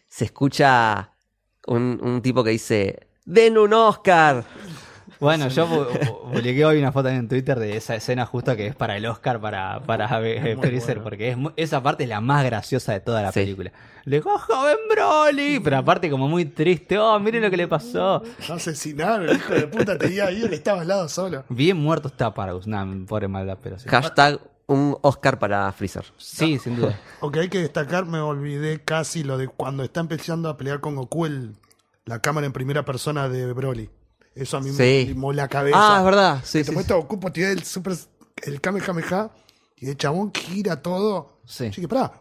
se escucha un, un tipo que dice, den un Oscar. Bueno, yo pu- pu- publiqué hoy una foto en Twitter de esa escena justo que es para el Oscar para, para eh, muy Freezer, bueno. porque es esa parte es la más graciosa de toda la Sí. película. Le digo, "Oh, joven Broly, pero aparte como muy triste, oh, miren lo que le pasó. Lo asesinaron, hijo de puta, tenía ahí, él estaba al lado solo. Bien muerto está Paragus, nada, pobre maldad, pero sí. Hashtag un Oscar para Freezer. Sí, sin duda. Aunque hay que destacar, me olvidé casi lo de cuando está empezando a pelear con Goku el, la cámara en primera persona de Broly. Eso a mí Sí. me limó la cabeza. Ah, es verdad. Sí, Te sí, muestra Goku por tirar el super el Kamehameha y el chabón gira todo. Sí. Así que pará.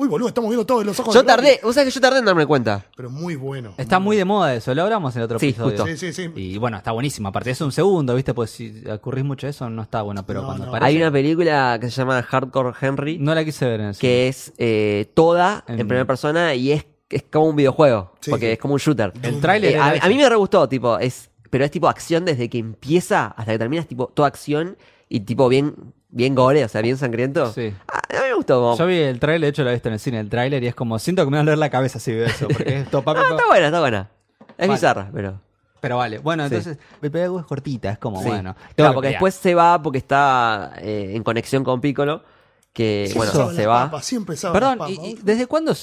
Uy, boludo, estamos viendo todos los ojos Yo de tardé, vos sabés que yo tardé en darme cuenta. Pero muy bueno. Está muy de moda eso, lo hablamos en el otro Sí, episodio. justo. Sí, sí, sí. Y bueno, está buenísimo. Aparte, es un segundo, ¿viste? Pues si ocurrís mucho eso, no está bueno. Pero No, cuando no. aparece- Hay una película que se llama Hardcore Henry, No la quise ver en cine. que es eh, toda en En- primera persona y es, es como un videojuego, Sí, porque sí. es como un shooter. El tráiler Eh, era a, ese. a mí me re gustó, tipo, es, pero es tipo acción desde que empieza hasta que termina, es tipo toda acción y tipo bien, bien gore, o sea, bien sangriento. Sí. A, a mí me gustó. como- Yo vi el tráiler, de hecho lo he visto en el cine, el tráiler, y es como, siento que me va a doler la cabeza si veo eso, porque es todo pa, pa, Ah, está buena, está buena. Es Vale. bizarra, pero. Pero vale, bueno, Sí. entonces, el es cortita, es como, Sí. bueno. Claro, que porque pelear. después se va porque está eh, en conexión con Piccolo. Que Sí, bueno, se va. papas, siempre Perdón, ¿y, y desde cuándo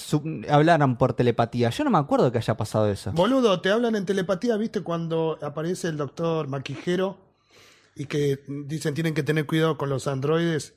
hablaron por telepatía? Yo no me acuerdo que haya pasado eso. Boludo, te hablan en telepatía, ¿viste? Cuando aparece el doctor Maquijero y que dicen tienen que tener cuidado con los androides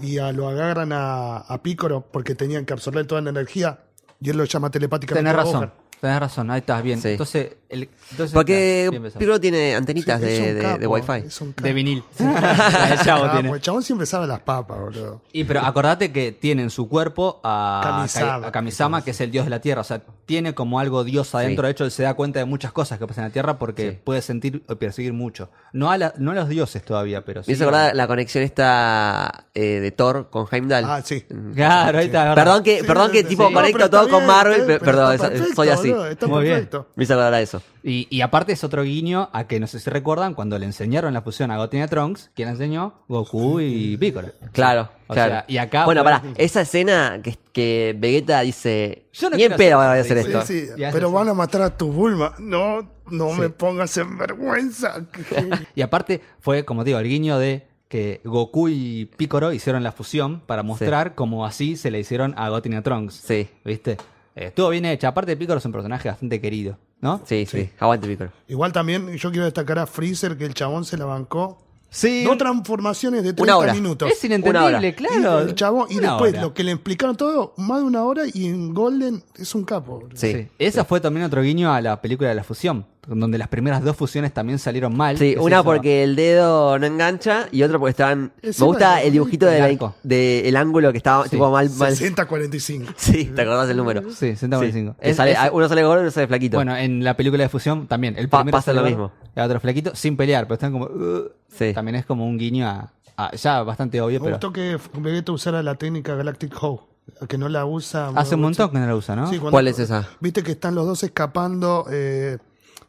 y a, lo agarran a, a Pícoro porque tenían que absorber toda la energía y él lo llama telepáticamente. Tenés razón. Tenés razón, ahí estás bien. Sí. Entonces, el, entonces Porque está, tiene antenitas de, Wi-Fi. es un capo. de vinil. Del Chavo Ah, tiene. pues el chabón siempre sabe las papas, boludo. Y pero acordate que tiene en su cuerpo a Kamisama. a Kamisama, que es el dios de la tierra. O sea, tiene como algo dios adentro. De hecho, él se da cuenta de muchas cosas que pasan en la tierra porque Sí. puede sentir o percibir mucho. No a, la- no a los dioses todavía, pero sí. Me hizo acordar la conexión esta eh, de Thor con Heimdall. Ah, sí. Claro, ahí está. Perdón que, Sí, perdón que sí, tipo sí. conecto todo con Marvel, perdón, soy así. Boludo, está muy bien. perfecto. Me hizo acordar a eso. Y, y aparte es otro guiño a que no sé si recuerdan cuando le enseñaron la fusión a Goten y a Trunks, ¿quién enseñó? Goku y Piccolo. Claro, O claro. sea, y acá- Bueno, pará, esa escena que, que Vegeta dice. Yo no Ni en quiero pedo hacer van a hacer eso". esto. Sí, sí, pero van a matar a tu Bulma. No, no me pongas en vergüenza. Y aparte fue, como digo, el guiño de que Goku y Piccolo hicieron la fusión para mostrar cómo así se le hicieron a Goten y a Trunks. Sí, ¿Viste? Eh, estuvo bien hecha. Aparte, Piccolo es un personaje bastante querido, ¿no? sí, sí. Aguante, Piccolo. Igual también yo quiero destacar a Freezer, que el chabón se la bancó. Sí. Dos transformaciones de 30 Una hora. minutos. Es inentendible, hora. Y claro. el chabón, y después hora. lo que le explicaron todo, más de una hora, y en Golden es un capo. Sí. Sí. Esa fue también otro guiño a la película de la fusión, donde las primeras dos fusiones también salieron mal. Sí, una eso. porque el dedo no engancha y otra porque estaban. Me gusta de- el dibujito del de, el ángulo que estaba Sí. tipo mal. mal. 60-45. Sí, te acordás el número. Sí, 145. Que Es- sale- es- uno sale gordo y uno sale flaquito. Bueno, en la película de fusión también. El Pa- primero pasa sale lo mismo. El otro flaquito, sin pelear, pero están como. "Uh". Sí. También es como un guiño a. a- ya bastante obvio, Me pero. gustó que Vegeta usara la técnica Galactic Hoe, que no la usa. Hace un montón que no la usa, ¿no? Sí, cuando- ¿Cuál es esa? Viste que están los dos escapando eh,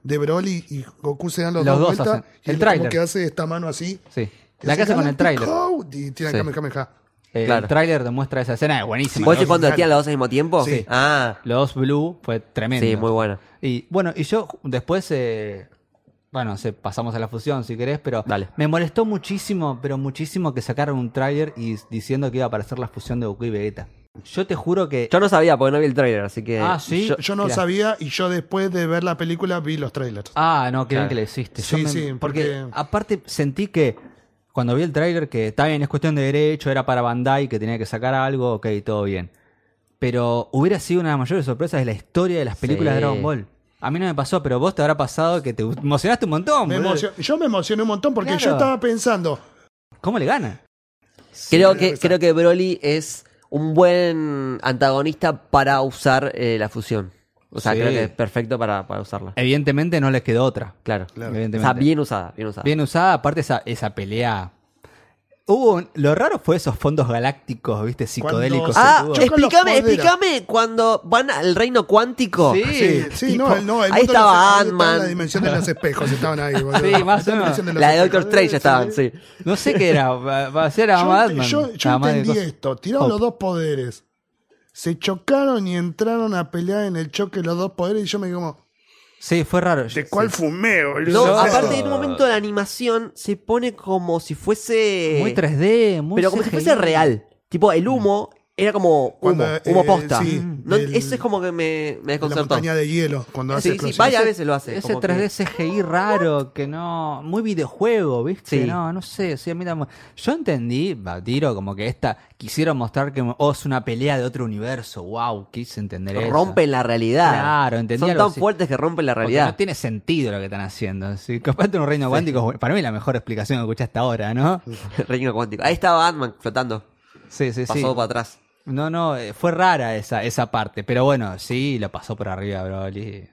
de Broly y Goku se dan los, Los dos dos vueltas. hacen- Y el él como tráiler. que hace esta mano así. Sí. La que hace con el tráiler. Y tiran Sí. Kamehameha. El Claro. tráiler demuestra esa escena, es buenísima. ¿Vos decís cuando tiran los dos al mismo tiempo? Sí. Ah, Los Blue fue tremendo. sí, muy buena. Y bueno, y yo después, eh, bueno, se, pasamos a la fusión si querés, pero Dale. me molestó muchísimo, pero muchísimo que sacaron un tráiler y diciendo que iba a aparecer la fusión de Goku y Vegeta. Yo te juro que... Yo no sabía porque no vi el trailer, así que. Ah, ¿sí? yo- Yo no Mirá. sabía y yo después de ver la película vi los trailers. Ah, no, qué bien que le hiciste. Sí, me- sí, porque, porque- aparte sentí que cuando vi el tráiler que está bien, es cuestión de derecho, era para Bandai, que tenía que sacar algo, ok, todo bien. Pero hubiera sido una de las mayores sorpresas de la historia de las películas Sí. de Dragon Ball. A mí no me pasó, pero vos te habrá pasado que te emocionaste un montón. Me boludo. emocion- Yo me emocioné un montón porque Claro. yo estaba pensando. ¿Cómo le gana? Creo que, creo que Broly es un buen antagonista para usar eh, la fusión. O sea, Sí. creo que es perfecto para, para usarla. Evidentemente no les quedó otra. Claro. Claro. O Evidentemente. sea, bien usada, bien usada. Bien usada, aparte esa, esa pelea. Hubo un- lo raro fue esos fondos galácticos, viste, psicodélicos. Cuando- Ah, explícame, explícame cuando van al reino cuántico. Sí. Sí, sí, tipo, no, el- no, el ahí estaba de Ant-Man. La dimensión de los espejos estaban ahí, boludo. Sí, más o La menos. dimensión los La de Doctor. Strange estaban, sí. No sé qué era, va a ser a Yo, Batman. yo- de entendí cosas. esto. Tiraron Oh. los dos poderes. Se chocaron y entraron a pelear en el choque los dos poderes y yo me como, Sí, fue raro. ¿de cuál fumé, No, boludo? Yo- aparte en un momento la animación se pone como si fuese. Muy 3D, muy Pero como si fuese real. Tipo, el humo era como humo, Cuando, humo eh, posta. sí, No, el- eso es como que me, me La desconcertó. montaña de hielo, cuando hace Sí, sí, varias veces lo hace. Ese como 3D que- CGI raro que no. Muy videojuego, ¿viste? Sí. No, no sé. Sí, a mí también- Yo entendí, va, tiro, como que esta. Quisieron mostrar que oh, es una pelea de otro universo. Wow, quise entender eso. rompen la realidad. Claro, entendí Son tan así. fuertes que rompen la Porque realidad. no tiene sentido lo que están haciendo. Si capaz de un reino cuántico, para mí es la mejor explicación que escuché hasta ahora, ¿no? Reino cuántico. Ahí estaba Ant-Man flotando. Sí, sí, Pasó sí. para atrás. No, no, eh, fue rara esa, esa parte. Pero bueno, sí, lo pasó por arriba, Broly.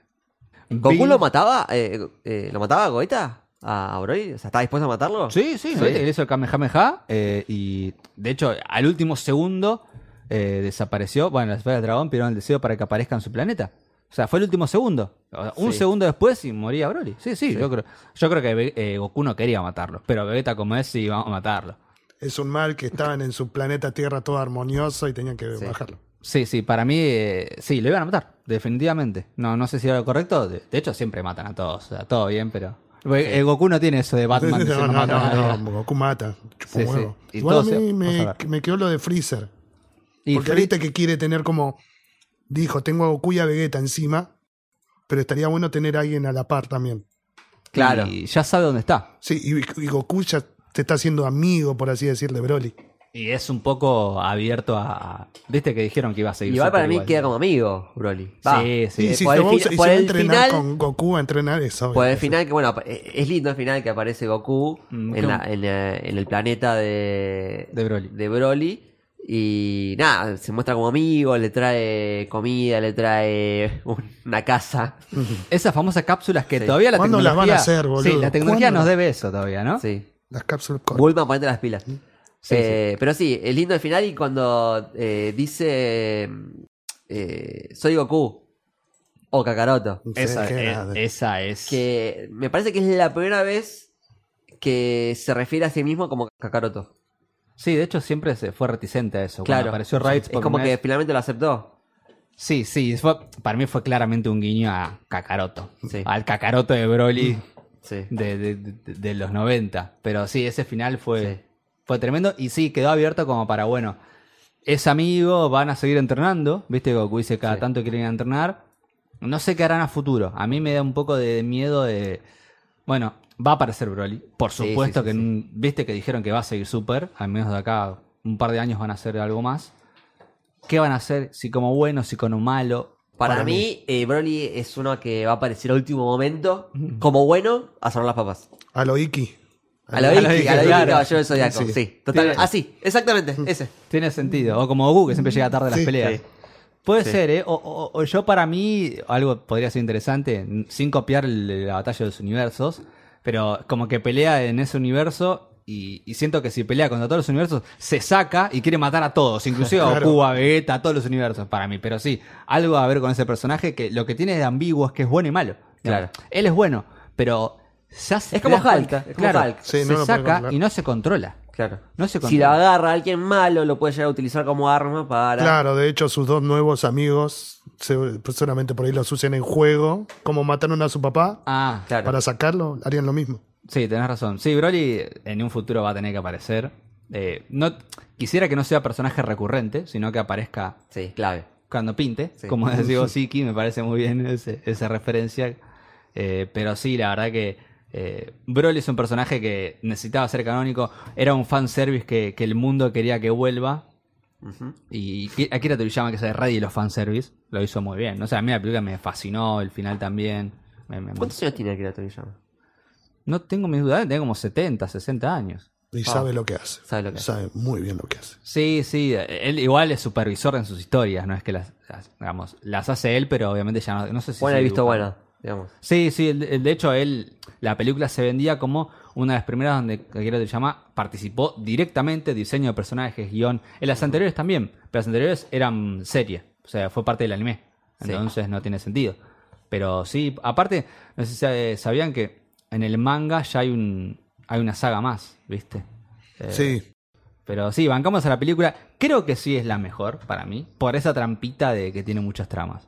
¿Goku lo mataba? Eh, eh, ¿Lo mataba a Goeta? ¿A, Broly? O sea, ¿estaba dispuesto a matarlo? Sí, sí, ¿no? Él hizo el Kamehameha eh, y de hecho al último segundo eh, desapareció. Bueno, las esferas del dragón pidieron el deseo para que aparezca en su planeta. O sea, fue el último segundo. O sea, Un Sí. segundo después y moría Broly. Sí, sí, yo creo, yo creo que eh, Goku no quería matarlo. Pero Vegeta como es, sí, vamos a matarlo. Es un mal que estaban en su planeta Tierra todo armonioso y tenían que bajarlo. Sí, sí, para mí eh, sí, lo iban a matar, definitivamente. No, no sé si era lo correcto. De, de hecho, siempre matan a todos. O sea, todo bien, pero. Eh, Goku no tiene eso de Batman. que se no, no, mata a no, no, Goku mata. Sí, huevo. sí. Y Igual a todo se- mí a me, me quedó lo de Freezer. Y Porque Fre- viste que quiere tener como. Dijo, tengo a Goku y a Vegeta encima. Pero estaría bueno tener a alguien a la par también. Claro. Y ya sabe dónde está. Sí, y, y Goku ya te está haciendo amigo, por así decir, de Broly. Y es un poco abierto a. a- Viste que dijeron que iba a seguir. Igual para mí igual. queda como amigo, Broly. Va. Sí, sí. y si por se el va, a fin- usar- y por se el final- con Goku a entrenar eso. Por el final, que bueno, es lindo el final que aparece Goku Mm, en, la- en, la- en el planeta de, De Broly. de Broly. Y nada, se muestra como amigo, le trae comida, le trae una casa. Esas famosas cápsulas que Sí. todavía la ¿Cuándo tecnología. las van a hacer, boludo? Sí, la tecnología ¿Cuándo? nos debe eso todavía, ¿no? Sí. Las cápsulas con- Bulma, ponete las pilas. Sí, Eh, Pero sí, es lindo el final y cuando eh, dice eh, soy Goku. o Kakaroto. Esa, esa es. Que me parece que es la primera vez que se refiere a sí mismo como Kakaroto. Sí, de hecho siempre se fue reticente a eso. Claro. Cuando apareció es como que vez- finalmente lo aceptó. Sí, sí, fue- para mí fue claramente un guiño a Kakaroto. Sí. Al Kakaroto de Broly Sí. de, de- de- de los 90. Pero sí, ese final fue, Sí. fue tremendo. Y sí, quedó abierto como para, bueno, es amigo, van a seguir entrenando. Viste, Goku dice cada Sí. tanto quieren entrenar. No sé qué harán a futuro. A mí me da un poco de miedo de. Bueno, va a aparecer Broly. Por supuesto que viste que dijeron que va a seguir Super. Al menos de acá un par de años van a hacer algo más. ¿Qué van a hacer? Si como bueno, si como malo. Para, Para mí, eh, Broly es uno que va a aparecer al último momento, como bueno, a sonar las papas. A lo Iki. A A lo Vicky, a la Vicky claro. Caballero del Zodiaco. Sí. Sí, total. Tiene- Así, exactamente, ese. Tiene sentido. O como Goku, que siempre llega tarde a las Sí. peleas. Sí. Puede Sí. ser, ¿eh? O, o- o yo para mí, algo podría ser interesante, n- sin copiar el- la batalla de los universos, pero como que pelea en ese universo y, y siento que si pelea contra todos los universos, se saca y quiere matar a todos, inclusive a. Goku, a Vegeta, a todos los universos para mí. Pero sí, algo a ver con ese personaje que lo que tiene de ambiguo es que es bueno y malo. Claro. Él es bueno, pero ya se Es te como Hulk, cuenta, es como claro, Hulk. Sí, no se saca y no se controla. Claro. No se Si lo agarra a alguien malo, lo puede llegar a utilizar como arma para. Claro, de hecho, sus dos nuevos amigos, se- pues, seguramente por ahí los usen en juego, como mataron a su papá, Ah, Claro. para sacarlo, harían lo mismo. Sí, tenés razón. Sí, Broly en un futuro va a tener que aparecer. Eh, no, quisiera que no sea personaje recurrente, sino que aparezca Sí, clave. cuando pinte. Sí. Como decía Siki, me parece muy bien ese- esa referencia. Eh, pero sí, la verdad que eh, Broly es un personaje que necesitaba ser canónico. Era un fanservice que, que el mundo quería que vuelva. Ujú. Y Ki- Akira Toriyama, que es el rey de los fanservice, lo hizo muy bien. O sea, a mí la película me fascinó, el final también. Me- me- ¿Cuántos años tiene Akira Toriyama? No tengo mis dudas, tengo como 70, 60 años. Y sabe lo que hace. Sabe lo que hace. Sabe muy bien lo que hace. Sí, sí, él igual es supervisor en sus historias, no es que las, las- digamos, las hace él, pero obviamente ya no, no sé si... Bueno, he visto buena, digamos. Sí, sí, de hecho él, la película se vendía como una de las primeras donde Akira Toriyama participó directamente, diseño de personajes, guion. En las anteriores también, pero las anteriores eran serie, o sea, fue parte del anime, Sí. entonces no tiene sentido. Pero sí, aparte, no sé si sabían que en el manga ya hay un hay una saga más, ¿viste? Eh, Sí, pero sí, bancamos a la película. Creo que sí es la mejor para mí. Por esa trampita de que tiene muchas tramas.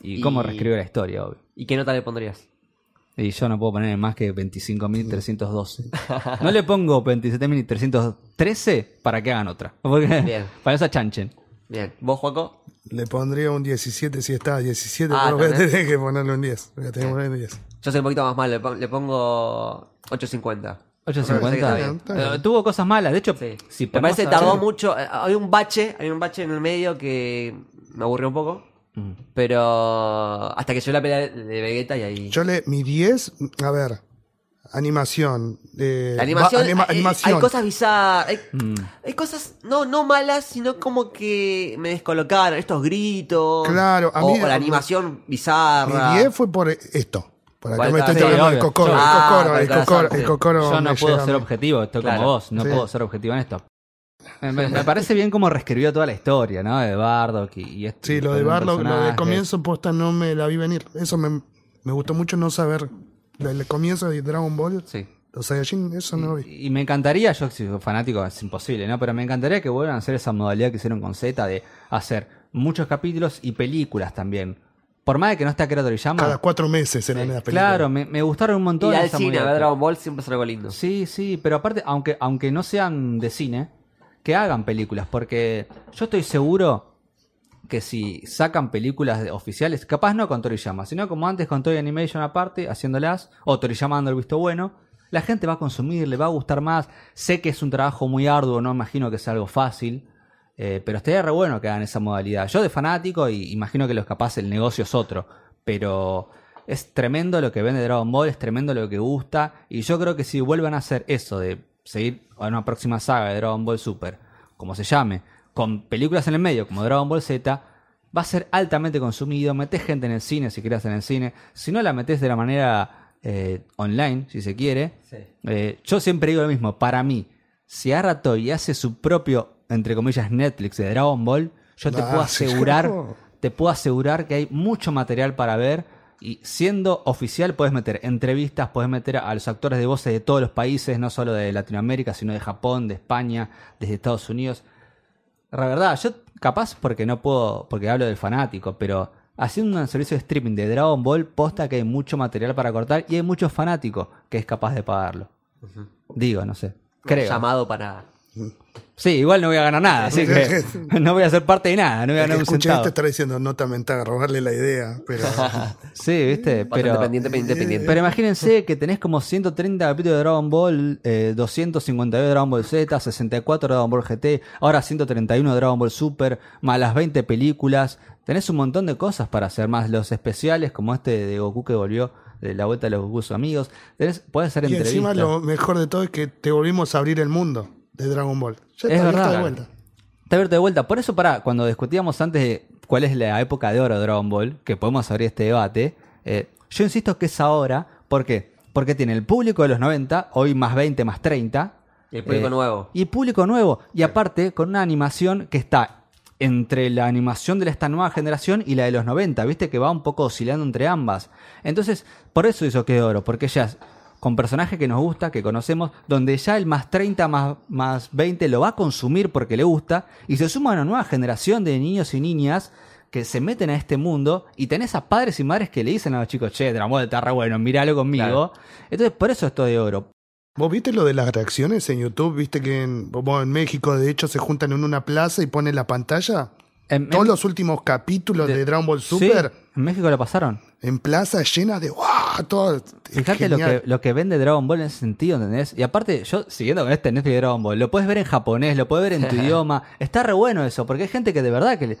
Y, Y- cómo reescribe la historia, obvio. ¿Y qué nota le pondrías? Y yo no puedo poner más que 25.312. No le pongo 27.313 para que hagan otra. Porque Bien. para esa chanchen. Bien. ¿Vos, Juaco? Le pondría un 17 si está 17, Ah, pero voy a tener que ponerle un 10. Voy a tener que ponerle un 10. Yo soy un poquito más mal, le, pon- le pongo 8.50. Me parece que 8.50. está bien. Está bien. Eh, tuvo cosas malas. De hecho, Sí. si me parece que tardó mucho. eh, Hay un bache, hay un bache en el medio que me aburrió un poco. Mm. Pero hasta que yo la pelea de Vegeta y ahí. Yo le, mi 10, a ver, animación. eh, la animación, va- anima- hay- animación. hay cosas bizarras. Hay, Mm. hay cosas no, no malas, sino como que me descolocaron. Estos gritos. Claro, a o, mí- o la animación bizarra. Mi 10 fue por esto. Por acá me estoy sí, tocando el obvio. cocoro, el Ah, cocoro, el el corazón, cocoro, el cocoro Yo no puedo ser objetivo, estoy Claro, como vos, no sí. puedo ser objetivo en esto. Me, me- me parece bien cómo reescribió toda la historia, ¿no? De Bardock y, y este- Sí, lo de Barlow, lo de comienzo posta no me la vi venir. Eso me, me gustó mucho no saber. El comienzo de Dragon Ball, Sí. los Saiyajin, eso no lo vi. Y me encantaría, yo si soy fanático es imposible, ¿no? Pero me encantaría que vuelvan a hacer esa modalidad que hicieron con Z de hacer muchos capítulos y películas también. Por más de que no esté Akira Toriyama, Cada cuatro meses eran las películas. claro, me, me gustaron un montón. Y al esa cine, ver Dragon Ball siempre es algo lindo. Sí, sí, pero aparte, aunque, aunque no sean de cine, que hagan películas, porque yo estoy seguro que si sacan películas oficiales, capaz no con Toriyama, sino como antes con Toy Animation aparte, haciéndolas, o Toriyama dando el visto bueno, la gente va a consumir, le va a gustar más. Sé que es un trabajo muy arduo, no imagino que sea algo fácil, eh, pero estaría re bueno que hagan esa modalidad. Yo de fanático, y imagino que los capaz el negocio es otro, pero es tremendo lo que vende Dragon Ball, es tremendo lo que gusta, y yo creo que si vuelvan a hacer eso de seguir a una próxima saga de Dragon Ball Super, como se llame, con películas en el medio como Dragon Ball Z, va a ser altamente consumido, metés gente en el cine si querés en el cine, si no la metés de la manera eh, online, si se quiere, Sí. eh, yo siempre digo lo mismo, para mí, si agarra Toy y hace su propio, entre comillas, Netflix de Dragon Ball, yo te Ah, puedo sí. asegurar, te puedo asegurar que hay mucho material para ver. Y siendo oficial, puedes meter entrevistas, puedes meter a los actores de voces de todos los países, no solo de Latinoamérica, sino de Japón, de España, desde Estados Unidos. La verdad, yo capaz porque no puedo, porque hablo del fanático, pero haciendo un servicio de streaming de Dragon Ball, posta que hay mucho material para cortar y hay muchos fanáticos que es capaz de pagarlo. Digo, no sé. Creo. Llamado para. Sí, igual no voy a ganar nada, así que no voy a ser parte de nada, no voy a ganar un centavo. esto estará diciendo nota mental, robarle la idea, pero Sí, viste, pero, pendiente, pendiente, pendiente. pero imagínense que tenés como 130 capítulos de Dragon Ball, eh, 252 de Dragon Ball Z, 64 de Dragon Ball GT, ahora 131 de Dragon Ball Super, más las 20 películas. Tenés un montón de cosas para hacer, más los especiales como este de Goku que volvió de la vuelta de los Goku sus amigos. Tenés, podés hacer y entrevistas. encima lo mejor de todo es que te volvimos a abrir el mundo de Dragon Ball. Ya Es está abierto verdad. de vuelta. Está abierto de vuelta. Por eso, para cuando discutíamos antes de cuál es la época de oro de Dragon Ball, que podemos abrir este debate, eh, yo insisto que es ahora. ¿Por qué? Porque tiene el público de los 90, hoy más 20, más 30. Y el público eh, nuevo. Y público nuevo. Y aparte, con una animación que está entre la animación de esta nueva generación y la de los 90, viste que va un poco oscilando entre ambas. Entonces, por eso hizo que de oro, porque ya es con personajes que nos gusta, que conocemos, donde ya el más 30, más, más 20 lo va a consumir porque le gusta, y se suma una nueva generación de niños y niñas que se meten a este mundo y tenés a padres y madres que le dicen a los chicos, che, Dragon Ball está re bueno, míralo conmigo. Claro. Entonces, por eso esto de oro. ¿Vos viste lo de las reacciones en YouTube? ¿Viste que en, bueno, en México de hecho se juntan en una plaza y ponen la pantalla? En- Todos en- los últimos capítulos de, de- Dragon Ball Sí, Super en México lo pasaron. En plaza llenas de ¡guau! Todo, Fíjate lo que, lo que vende Dragon Ball en ese sentido, ¿entendés? Y aparte, yo siguiendo con este Netflix de Dragon Ball, lo puedes ver en japonés, lo puedes ver en tu idioma. Está re bueno eso, porque hay gente que de verdad que... le-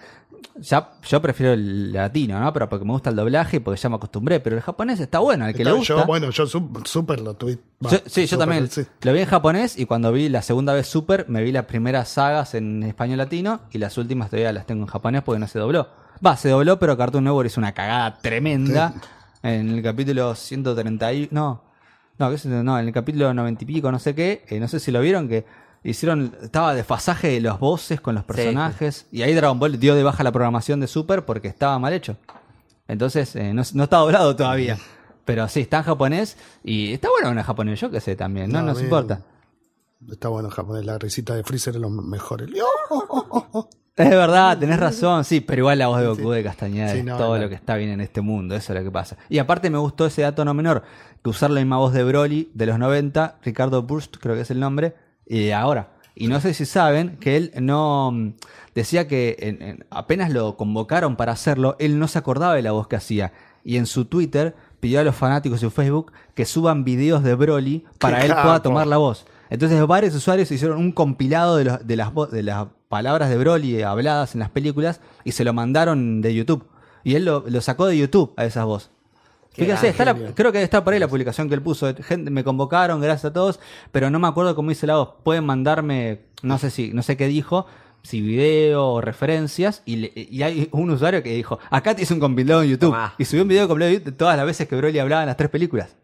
ya, yo prefiero el latino, ¿no? Pero porque me gusta el doblaje y porque ya me acostumbré. Pero el japonés está bueno, al que Está- le gusta. Yo, bueno, yo sup- Super lo tuve. sí, yo también sí. lo vi en japonés y cuando vi la segunda vez Super, me vi las primeras sagas en español latino y las últimas todavía las tengo en japonés porque no se dobló. Va, se dobló, pero Cartoon Network hizo una cagada tremenda en el capítulo 130 y... No, no, ¿qué es no, en el capítulo 90 y pico, no sé qué, eh, no sé si lo vieron que hicieron, estaba desfasaje de los voces con los personajes y ahí Dragon Ball dio de baja la programación de Super porque estaba mal hecho. Entonces, eh, no, no está doblado todavía. Pero sí, está en japonés y está bueno en japonés, yo qué sé también, no No, nos bien. importa. Está bueno en japonés, la risita de Freezer es lo mejor. El- Es verdad, tenés razón, sí, pero igual la voz de Goku de Castañeda Sí, es todo no. lo que está bien en este mundo, eso es lo que pasa. Y aparte me gustó ese dato no menor, que usar la misma voz de Broly de los 90, Ricardo Burst, creo que es el nombre, y ahora. Y no sé si saben que él no mm, decía que en- en- apenas lo convocaron para hacerlo, él no se acordaba de la voz que hacía. Y en su Twitter pidió a los fanáticos de su Facebook que suban videos de Broly para ¡Qué él pueda tomar la voz. Entonces varios usuarios hicieron un compilado de, los- de las, de las palabras de Broly habladas en las películas y se lo mandaron de YouTube. Y él lo, lo sacó de YouTube a esas voces. Fíjense, está la- creo que está por ahí la publicación que él puso. Gente, me convocaron, gracias a todos, pero no me acuerdo cómo hice la voz. Pueden mandarme, no sé si, no sé qué dijo, si video o referencias, y, le- y hay un usuario que dijo, acá te hice un compilado en YouTube. Tomá. Y subió un video de YouTube de todas las veces que Broly hablaba en las tres películas.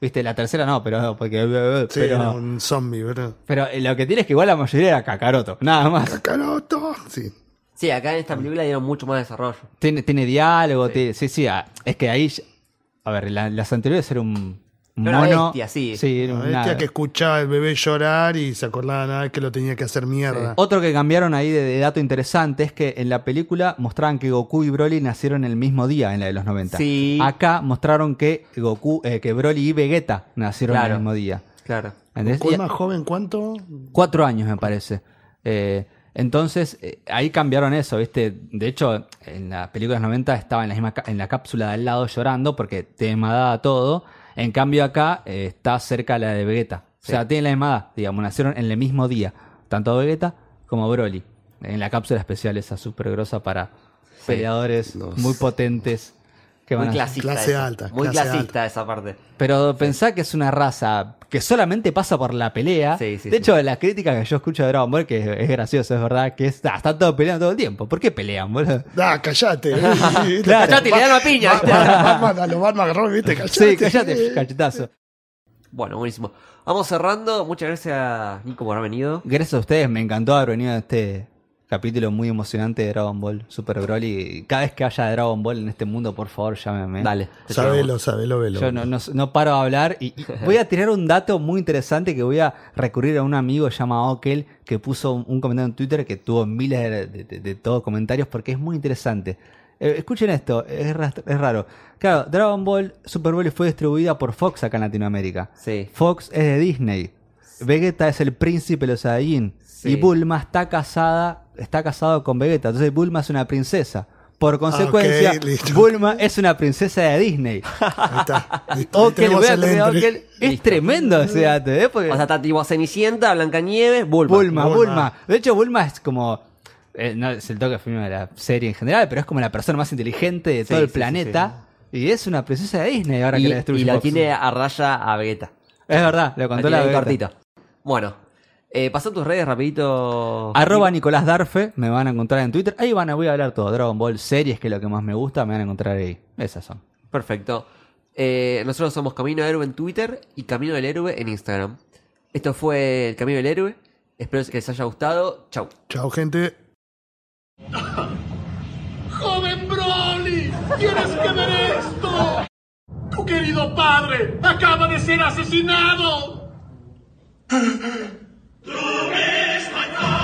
Viste, la tercera no, pero porque Sí, pero, era un zombie, ¿verdad? pero eh, lo que tiene es que igual la mayoría era Kakaroto, nada más. Kakaroto. Sí. Sí, acá en esta película dieron mucho más desarrollo. Tiene, tiene diálogo, tiene- sí, sí, ah, es que ahí, a ver, la- las anteriores era un Era una mono. bestia, sí. La una- bestia que escuchaba al bebé llorar y se acordaba nada vez que lo tenía que hacer mierda. Otro que cambiaron ahí de, de dato interesante es que en la película mostraban que Goku y Broly nacieron el mismo día en la de los 90. Sí. Acá mostraron que Goku, eh, que Broly y Vegeta nacieron Claro. el mismo día. Claro. ¿Entendés? ¿Cuál Y- más joven cuánto? Cuatro años, me parece. Eh, entonces, eh, ahí cambiaron eso, ¿viste? De hecho, en la película de los 90 estaba en la, misma, en la cápsula de al lado llorando porque te daba todo. En cambio, acá eh, está cerca la de Vegeta. O sea, tienen la misma edad, digamos, nacieron en el mismo día. Tanto Vegeta como Broly. En la cápsula especial esa súper grosa para peleadores muy potentes. Que van Muy clasista. Clase esa. alta, Muy clase clasista esa parte. pero pensá que es una raza que solamente pasa por la pelea. Sí, sí, de sí. hecho, la crítica que yo escucho de Dragon Ball, que es, es gracioso, es verdad, que es, ah, están todos peleando todo el tiempo. ¿Por qué pelean, boludo? Ah, callate. Claro. Callate y le dan una piña. Batman, a los Batman agarró, ¿viste? Callate. Sí, callate, cachetazo. Bueno, buenísimo. Vamos cerrando. Muchas gracias, Nico, por haber venido. Gracias a ustedes, me encantó haber venido a este, capítulo muy emocionante de Dragon Ball Super Broly. Cada vez que haya Dragon Ball en este mundo, por favor, llámeme. Dale. Sabelo, sabelo, velo. Yo no, no- no paro de hablar y, y voy a tirar un dato muy interesante que voy a recurrir a un amigo llamado Okel que puso un, comentario en Twitter que tuvo miles de, de- de- de todos comentarios porque es muy interesante. Eh, escuchen esto, es, es raro. Claro, Dragon Ball Super Broly fue distribuida por Fox acá en Latinoamérica. Sí. Fox es de Disney. Vegeta es el príncipe de los Saiyajin. Sí. Y Bulma está casada, está casado con Vegeta. Entonces Bulma es una princesa. Por consecuencia, ok, listo. Bulma es una princesa de Disney. Ahí está. Listo, el. Okel. Es tremendo ese dato, ¿eh? Porque O sea, está tipo Cenicienta, Blancanieves, Bulma. Bulma, Bulma. Bulma. De hecho, Bulma es como. eh, no es el toque de la serie en general, pero es como la persona más inteligente de todo Sí, el sí, planeta. Y es una princesa de Disney ahora y, que la destruye. y la Fox. tiene a raya a Vegeta. Es verdad, lo La contó la Vegeta. cortito. Bueno, eh, pasó tus redes rapidito. Arroba Nicolás Darfe, me van a encontrar en Twitter. Ahí van a, voy a hablar todo. Dragon Ball, series, que es lo que más me gusta, me van a encontrar ahí. Esas son. Perfecto. Eh, nosotros somos Camino del Héroe en Twitter y Camino del Héroe en Instagram. Esto fue el Camino del Héroe. Espero que les haya gustado. Chau. Chao, gente. ¡Joven Broly! ¡Tienes que ver esto! ¡Tu querido padre acaba de ser asesinado! You miss my Gott.